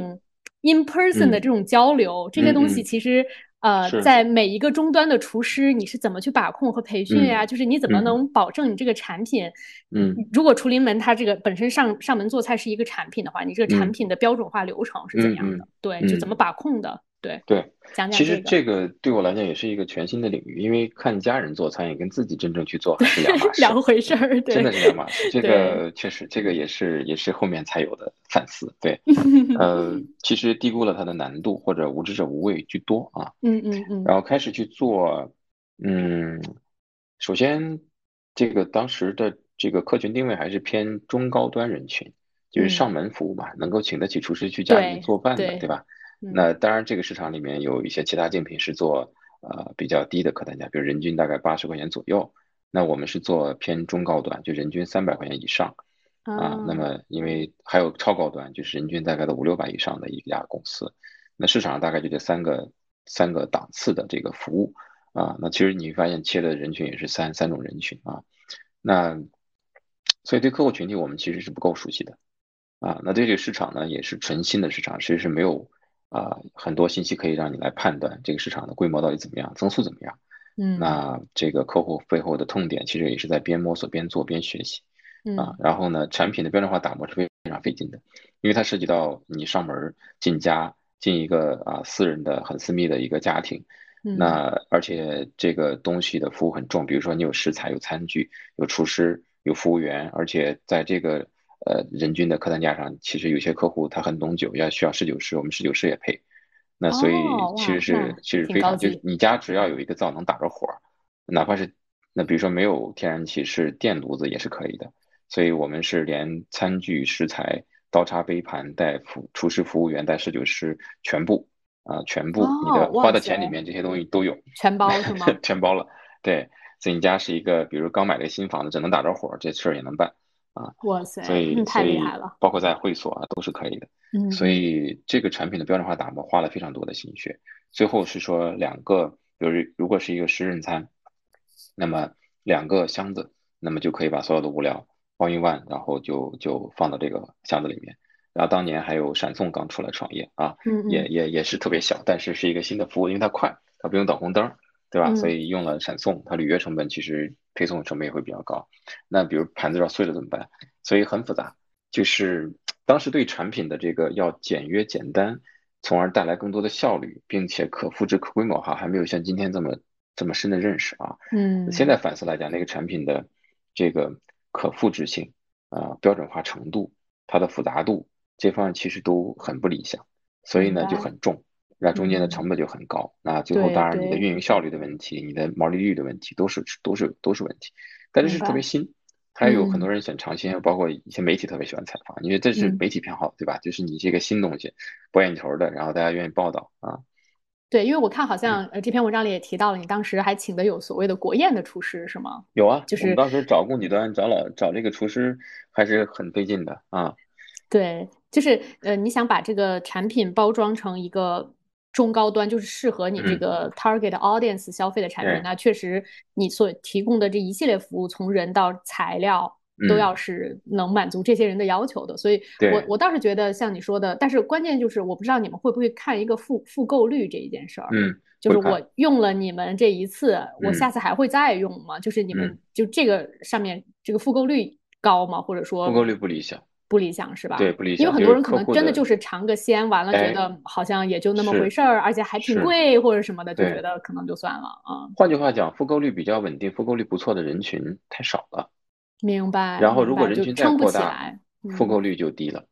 in person 的这种交流，这些东西其实。呃，在每一个终端的厨师，你是怎么去把控和培训呀？就是你怎么能保证你这个产品？
嗯，
如果厨林门它这个本身上上门做菜是一个产品的话，你这个产品的标准化流程是怎样的？对，就怎么把控的？对
对，
讲讲
其实这个对我来讲也是一个全新的领域，因为看家人做餐饮跟自己真正去做还是两码事，
两回事儿，
真的是两码事。这个确实，这个也是也是后面才有的反思。对，呃，其实低估了它的难度，或者无知者无畏居多啊。
嗯嗯嗯。
然后开始去做，嗯，首先这个当时的这个客群定位还是偏中高端人群，就是上门服务嘛，能够请得起厨师去家里做饭的，对吧？那当然，这个市场里面有一些其他竞品是做呃比较低的客单价，比如人均大概八十块钱左右。那我们是做偏中高端，就人均三百块钱以上啊。那么因为还有超高端，就是人均大概的五六百以上的一家公司。那市场上大概就这三个三个档次的这个服务啊。那其实你发现切的人群也是三三种人群啊。那所以对客户群体我们其实是不够熟悉的啊。那对这个市场呢，也是纯新的市场，其实是没有。啊，很多信息可以让你来判断这个市场的规模到底怎么样，增速怎么样。
嗯，
那这个客户背后的痛点其实也是在边摸索边做边学习。嗯啊，然后呢，产品的标准化打磨是非常费劲的，因为它涉及到你上门进家进一个啊私人的很私密的一个家庭。那而且这个东西的服务很重，比如说你有食材、有餐具、有厨师、有服务员，而且在这个。呃，人均的客单价上，其实有些客户他很懂酒，要需要侍酒师，我们侍酒师也配。那所以其实是其实非常，就是你家只要有一个灶能打着火，哪怕是那比如说没有天然气是电炉子也是可以的。所以我们是连餐具、食材、刀叉、杯盘带服厨师、服务员带侍酒师全部啊，全部你的花的钱里面这些东西都有，
全包是 吗？
全包了，对。所以你家是一个，比如刚买了新房子，只能打着火，这事儿也能办。啊，
哇塞，
所以
太厉害了，
包括在会所啊都是可以的。
嗯，
所以这个产品的标准化打磨花了非常多的心血。最后是说两个，比如如果是一个十人餐，那么两个箱子，那么就可以把所有的物料包一万，然后就就放到这个箱子里面。然后当年还有闪送刚出来创业啊，也也也是特别小，但是是一个新的服务，因为它快，它不用等红灯。对吧？所以用了闪送，它履约成本其实配送成本也会比较高。那比如盘子要碎了怎么办？所以很复杂。就是当时对产品的这个要简约简单，从而带来更多的效率，并且可复制可规模化，还没有像今天这么这么深的认识啊。
嗯。
现在反思来讲，那个产品的这个可复制性啊、标准化程度、它的复杂度这方面其实都很不理想，所以呢就很重。那中间的成本就很高，那最后当然你的运营效率的问题，你的毛利率的问题都是都是都是问题。但这是特别新，还有很多人选尝鲜，包括一些媒体特别喜欢采访，因为这是媒体偏好，对吧？就是你这个新东西，博眼球的，然后大家愿意报道啊。
对，因为我看好像呃这篇文章里也提到了，你当时还请的有所谓的国宴的厨师是吗？
有啊，
就是
当时找供给端找老找这个厨师还是很费劲的啊。
对，就是呃你想把这个产品包装成一个。中高端，就是适合你这个 target audience 消费的产品，那确实你所提供的这一系列服务，从人到材料。都要是能满足这些人的要求的，所以我我倒是觉得像你说的，但是关键就是我不知道你们会不会看一个复复购率这一件事儿，
嗯，
就是我。用了你们这一次，我下次还会再用吗？就是你们就这个上面这个复购率高吗？或者说
复购率不理想，
不理想是吧？
对，不理想，
因为很多人可能真的就是尝个鲜，完了觉得好像也就那么回事儿，而且还挺贵或者什么的，就觉得可能就算了啊。
换句话讲，复购率比较稳定、复购率不错的人群太少了。
明白。
然后，如果人群再扩
大，
复购率就低了，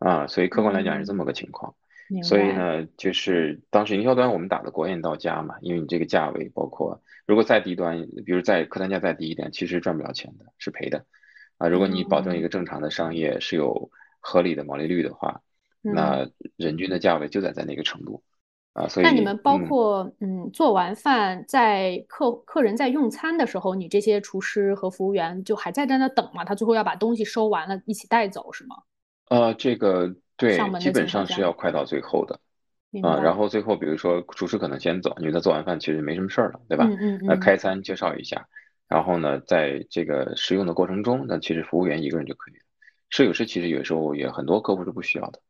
啊，所以客观来讲是这么个情况。所以呢，就是当时营销端我们打的国宴到家嘛，因为你这个价位，包括如果再低端，比如在客单价再低一点，其实赚不了钱的，是赔的。啊，如果你保证一个正常的商业是有合理的毛利率的话，那人均的价位就在在那个程度。啊，所以
那你们包括嗯，做完饭在客客人在用餐的时候，你这些厨师和服务员就还在在那等吗？他最后要把东西收完了，一起带走是吗？
呃，这个对，基本上是要快到最后的啊。然后最后比如说厨师可能先走，因为他做完饭其实没什么事儿了，对吧？
嗯嗯嗯。
那开餐介绍一下，然后呢，在这个使用的过程中，那其实服务员一个人就可以了。摄影师其实有时候也很多客户是不需要的。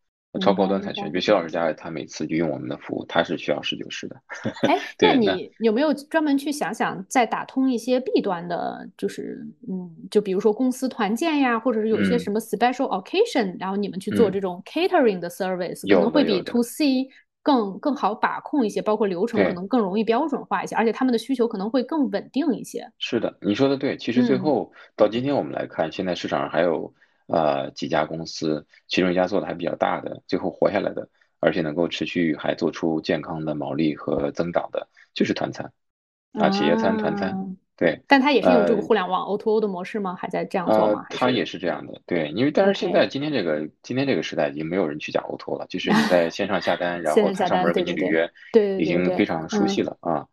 超高端才需要，比如薛老师家，他每次就用我们的服务，他是需要侍酒师的。
哎，那你有没有专门去想想，再打通一些 B 端的，就是嗯，就比如说公司团建呀，或者是有一些什么 special occasion，然后你们去做这种 catering 的 service，可能会比 to C 更更好把控一些，包括流程可能更容易标准化一些，而且他们的需求可能会更稳定一些。
是的，你说的对。其实最后到今天我们来看，现在市场上还有。呃，几家公司，其中一家做的还比较大的，最后活下来的，而且能够持续还做出健康的毛利和增长的，就是团餐啊，企业餐、团餐，对。
但它也是用这个互联网 O2O O 的模式吗？还在这样做吗？
它也是这样的，对。因为但是现在今天这个今天这个时代已经没有人去讲 O2O O 了，就是你在线上下单，然后他上门给你预约，
对，
已经非常熟悉了啊。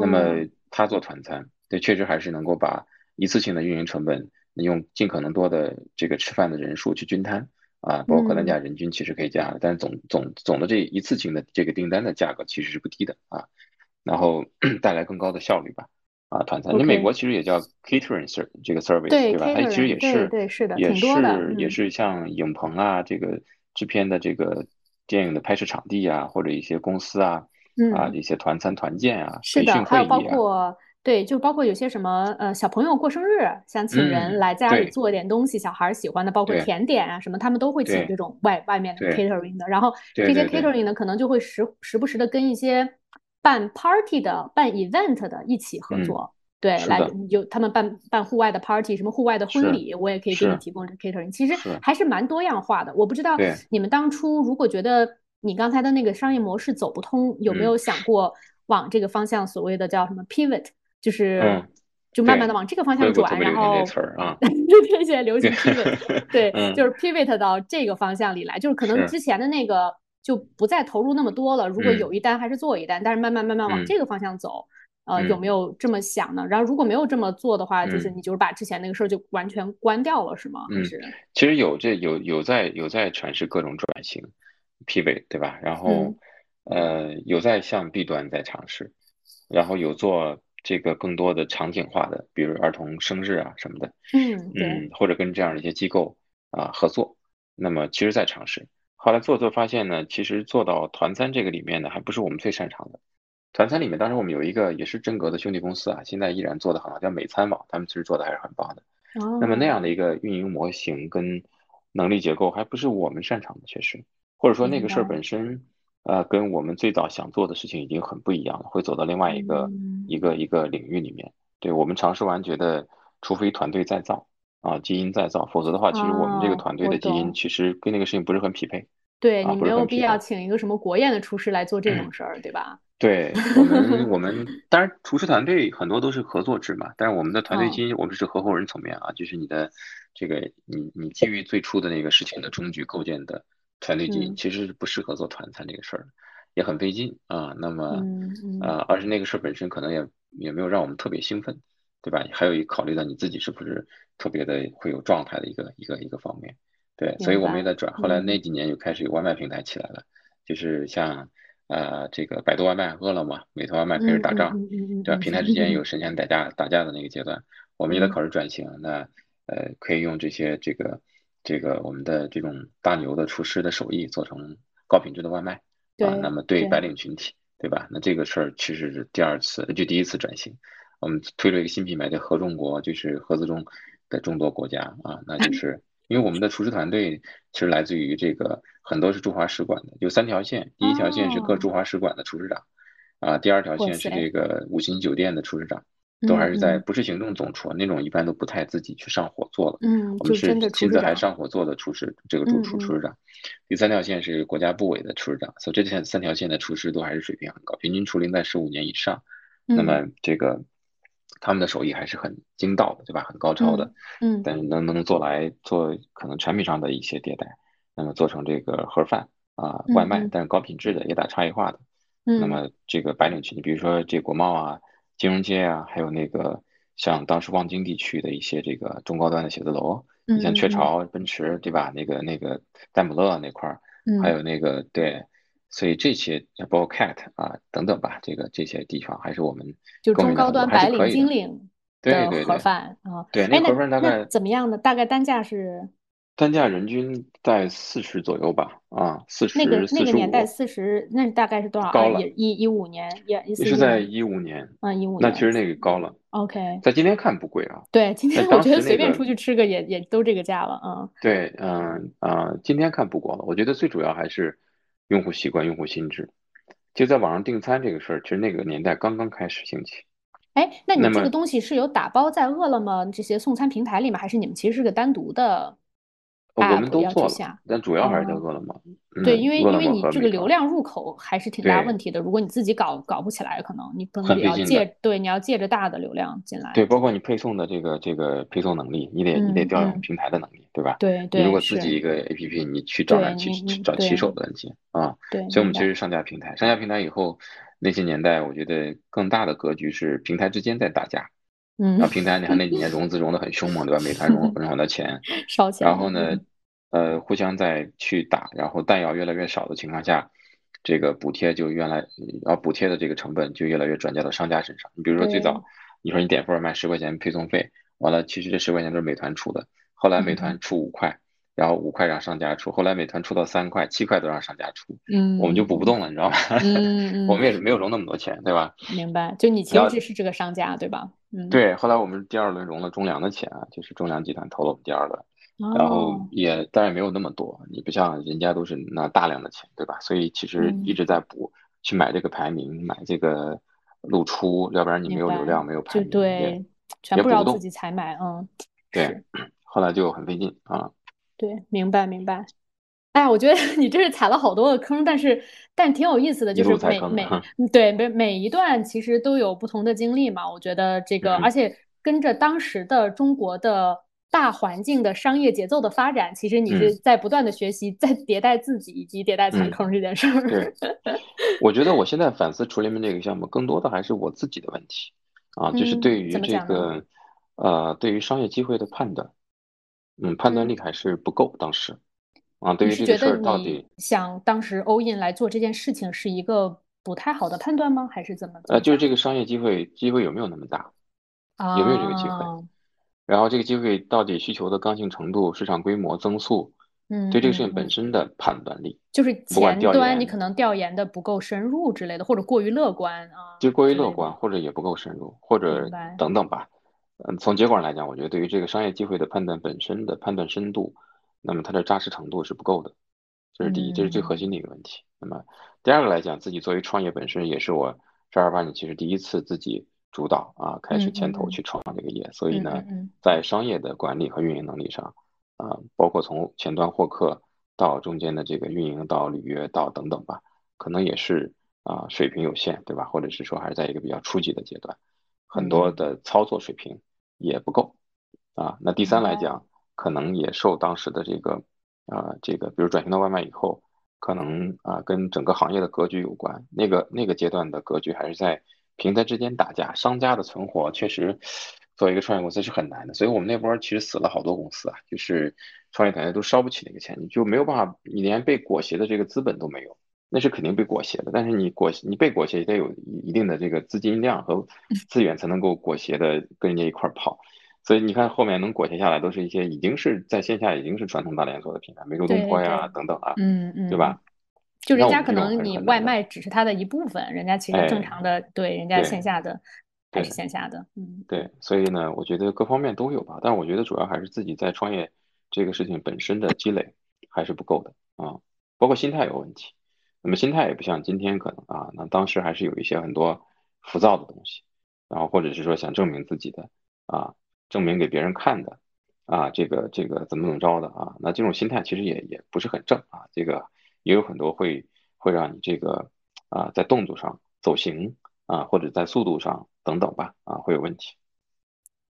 那么他做团餐，对，确实还是能够把一次性的运营成本。用尽可能多的这个吃饭的人数去均摊啊，包括客单价人均其实可以加，但是总总总的这一次性的这个订单的价格其实是不低的啊，然后 带来更高的效率吧啊，团餐，那美国其实也叫 catering 这个 service 对吧？它其实也是
对是的，
也是也是像影棚啊，这个制片的这个电影的拍摄场地啊，或者一些公司啊啊一些团餐团建啊，
是的，还有包括。对，就包括有些什么呃小朋友过生日，想请人来家里做一点东西，小孩喜欢的，包括甜点啊什么，他们都会请这种外外面的 catering 的。然后这些 catering 呢，可能就会时时不时的跟一些办 party 的、办 event 的一起合作。对，来有他们办办户外的 party，什么户外的婚礼，我也可以给你提供这 catering。其实还是蛮多样化的。我不知道你们当初如果觉得你刚才的那个商业模式走不通，有没有想过往这个方向所谓的叫什么 pivot？就是，就慢慢的往这个方向转，然后这 些流行 pivot，对，就是 pivot 到这个方向里来，就是可能之前的那个就不再投入那么多了。如果有一单还是做一单，但是慢慢慢慢往这个方向走，呃，有没有这么想呢？然后如果没有这么做的话，就是你就是把之前那个事儿就完全关掉了，是吗？还是？
其实有这有有在有在尝试各种转型 pivot，对吧？然后呃有在向 B 端在尝试，然后有做。这个更多的场景化的，比如儿童生日啊什么的，
嗯
嗯，或者跟这样的一些机构啊合作，那么其实在尝试，后来做做发现呢，其实做到团餐这个里面呢，还不是我们最擅长的。团餐里面，当时我们有一个也是真格的兄弟公司啊，现在依然做的很好，叫美餐网，他们其实做的还是很棒的。
哦，
那么那样的一个运营模型跟能力结构，还不是我们擅长的，确实，或者说那个事儿本身。呃，跟我们最早想做的事情已经很不一样了，会走到另外一个一个一个领域里面。对我们尝试完，觉得除非团队再造啊，基因再造，否则的话，其实我们这个团队的基因其实跟那个事情不是很匹配。
对你没有必要请一个什么国宴的厨师来做这种事儿，对吧？
对我们，我们当然厨师团队很多都是合作制嘛，但是我们的团队基因，我们是合伙人层面啊，就是你的这个你你基于最初的那个事情的终局构建的。团队基因其实是不适合做团餐这个事儿，也很费劲啊。那么，呃，而且那个事儿本身可能也也没有让我们特别兴奋，对吧？还有一考虑到你自己是不是特别的会有状态的一个一个一个方面，对。所以我们也在转。后来那几年又开始有外卖平台起来了，就是像呃，这个百度外卖、饿了么、美团外卖开始打仗，
嗯嗯
对吧？
嗯
平台之间有
嗯
神仙打架打架的那个阶段，我们也在考虑转型。那呃，可以用这些这个这个我们的这种大牛的厨师的手艺做成高品质的外卖啊。
对
那么对
对
白领群体，对吧？那这个事儿其实是第二次，就第一次转型。我们推了一个新品牌叫合众国，就是合资中的众多国家啊，那就是因为我们的厨师团队其实来自于这个很多是驻华使馆的，有三条线，第一条线是各
哦
驻华使馆的厨师长，啊，第二条线是这个五星酒店的厨师长，都还是在
嗯
不是行政总厨那种，一般都不太自己去上火做了。
嗯，
我们是亲自还，上火做的厨师，这个主厨厨师长。第三条线是国家部委的厨师长，所以这三三条线的厨师都还是水平很高，平均厨龄在十五年以上。那
嗯
么这个他们的手艺还是很精到的，对吧？很高超的，
嗯
但是能能做来做可能产品上的一些迭代，那么做成这个盒饭啊、
嗯
外卖
嗯，
但是高品质的，也打差异化的。
嗯，
那么这个白领群体，比如说这国贸啊、金融街啊，还有那个像当时望京地区的一些这个中高端的写字楼，你像雀巢、奔驰，对吧？那个那个戴姆勒那块儿，
嗯
还有那个对，所以这些包括 CAT 啊等等吧，这个这些地方还是我们
就中高端白领、
还是可以的。
金领的盒
对对对
饭啊，
对，
哎，
那盒饭大概
怎么样呢？大概单价是
单价人均在四十左右吧，啊，四十
那个、那个年代
四十
那大概是多少啊？
高了，
也一一五年，
也是在
四一五年，
一五年，
嗯，一五年
那其实那个高了
，，OK，
在今天看不贵啊，
对，今天我觉得随便出去吃个也也都这个价了，嗯
对，嗯啊，今天看不高了。我觉得最主要还是用户习惯、用户心智。就在网上订餐这个事儿，其实那个年代刚刚开始兴起。
哎，那你这个东西是有打包在饿了么这些送餐平台里吗？还是你们其实是个单独的
呃我们都做了？但主要还是在
哦，
饿了么，
对，
嗯，
因为因为你这个流量入口还是挺大，问题的。如果你自己搞搞不起来，可能你可能
很
得要。借，对，你要借着大的流量进来。
对，包括你配送的这个这个配送能力，你得你得
嗯
调用
嗯，
平台的能力，对吧？
对对
你如果自己，一个 APP，你去找
对
人去去找骑手的问题啊。
对，
所以我们。其实上架平台，上架平台以后，那些年代我觉得更大的格局是平台之间在打架。然
嗯，
后平台你看那几年融资融的很凶猛，对吧？美团融融 很多钱，
烧钱，
然后呢，
嗯。
呃，互相再去打，然后弹药越来越少的情况下，这个补贴就越来然后补贴的这个成本就越来越转嫁到商家身上。你比如说最，早你说你点份儿卖十块钱配送费，完了其实这十块钱都是美团出的，后来美团
嗯
出五块，然后五块让商家出，后来美团出到三块，七块都让商家出，嗯我们就补不
嗯
动了，你知道吗？
嗯嗯，
我们也是没有融那么多钱，对吧？
明白。就你其实是这个商家，对吧？嗯，
对，后来我们第二轮融了中粮的钱啊，就是中粮集团投了我们第二轮，然后
哦，
也当然没有那么多，你不像人家都是拿大量的钱，对吧？所以其实一
嗯，
直在补，去买这个排名，买这个露出，要不然你没。有流量，没有排名，也
对，全。部要自己采买，嗯，
对，后来就很费劲啊。
对，明白明白。哎呀，我觉得你这是踩了好多个坑，但是但挺有意思的，就是每每对每每一段其实都有不同的经历嘛。我觉得这个，而
嗯
且跟着当时的中国的大环境的商业节奏的发展，其实你是
嗯
在不断的学习，在迭代自己以及迭代踩
嗯，
坑这件事
对，
儿。
我觉得我现在反思厨联盟这个项目，更多的还是我自己的问题啊，就是
嗯，
对于这？个呃，对于商业机会的判断，嗯，判断
嗯。
力还是不够，当时啊，对于这个事儿到底。
想当时 all in 来做这件事情是一个不太好的判断吗？还是怎么
呃，就是这个商业机会，机会有没有那么大，有没有这个机会？
啊，
然后这个机会到底需求的刚性程度、市场规模、增速，
嗯
对这个事情本身的判断力，
就是前端你，可能调研的不够深入之类的，或者过于乐观啊
就过于乐观，或者也不够深入，或者。等等吧。嗯，从结果上来讲，我觉得对于这个商业机会的判断本身的判断深度，那么它的扎实程度是不够的，这是第一，这是最核
嗯
心的一个问题。那么第二个来讲，自己作为创业本身也是我正儿八经其实第一次自己主导啊，开始牵头去创这个业，所以
嗯
呢，在商业的管理和运营能力上，啊，包括从前端获客到中间的这个运营到履约到等等吧，可能也是啊水平有限，对吧？或者是说还是在一个比较初级的阶段，很多
嗯，
的操作水平也不够啊。那第。三来讲，可能也受当时的这个啊这个，比如转型到外卖以后，可能啊跟整个行业的格局有关。那个那个阶段的格局还是在平台之间打架，商家的存活确实作为一个创业公司是很难的。所以我们那波儿其实死了好多公司啊，就是创业团队都烧不起那个钱，你就没有办法，你连被裹挟的这个资本都没有。那是肯定被裹挟的。但是你裹你被裹挟也得有一定的这个资金量和资源才能够裹挟的跟人家一块儿跑。所以你看后面能裹挟下来，都是一些已经是在线下已经是传统大连锁的品牌，美洲东坡呀等等啊，
嗯嗯，
对吧？
就人家可能你外卖只是它的一部分，人家其实正常的对人家线下的还是线下的，嗯，
对，所以呢，我觉得各方面都有吧，但我觉得主要还是自己在创业这个事情本身的积累还是不够的啊，包括心态有问题，那么心态也不像今天可能啊，那当时还是有一些很多浮躁的东西，然后或者是说想证明自己的啊，证明给别人看的啊，这个这个怎么怎么着的啊，那这种心态其实也也不是很正啊，这个。也有很多会会让你这个啊，在动作上走形啊，或者在速度上等等吧啊，会有问题。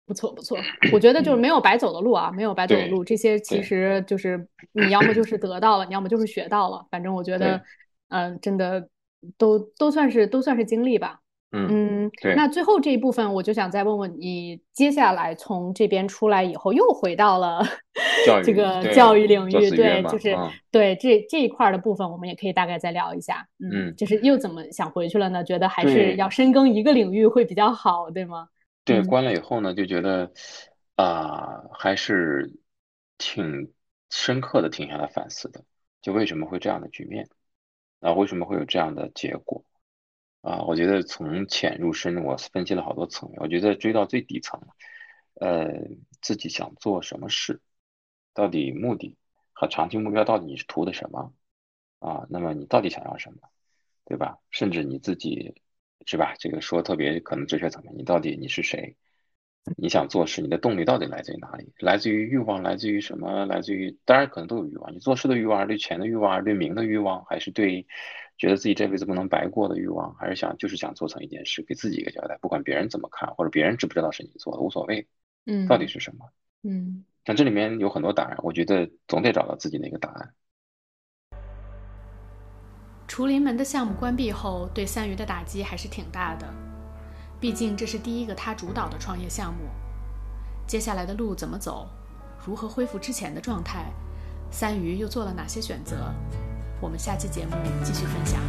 不错不错，我觉得就是没有白走的路啊，没有白走的路，这些其实就是你要么就是得到了，你要么就是学到了，反正我觉得，嗯，真的都都算是都算是经历吧。
嗯，对。
那最后这一部分，我就想再问问你，接下来从这边出来以后，又回到了 这个教育领域，对，就是对这这一块的部分，我们也可以大概再聊一下。嗯，就是又怎么想回去了呢？觉得还是要深耕一个领域会比较好，对吗？
对，关了以后呢，就觉得啊，还是挺深刻的，停下来反思的，就为什么会这样的局面啊？为什么会有这样的结果？啊，我觉得从浅入深，我分析了好多层面。我觉得追到最底层，呃，自己想做什么事，到底目的和长期目标到底你是图的什么啊？那么你到底想要什么，对吧？甚至你自己是吧？这个说特别可能哲学层面，你到底你是谁？你想做事，你的动力到底来自于哪里？来自于欲望，来自于什么？来自于当然可能都有欲望。你做事的欲望，对钱的欲望，对名的欲望，还是对？觉得自己这辈子不能白过的欲望，还是想就是想做成一件事，给自己一个交代，不管别人怎么看，或者别人知不知道是你做的，无所谓。
嗯，
到底是什么？
嗯，
但这里面有很多答案，我觉得总得找到自己的一个答案。
厨林门的项目关闭后，对三鱼的打击还是挺大的，毕竟这是第一个他主导的创业项目。接下来的路怎么走？如何恢复之前的状态？三鱼又做了哪些选择？我们下期节目继续分享。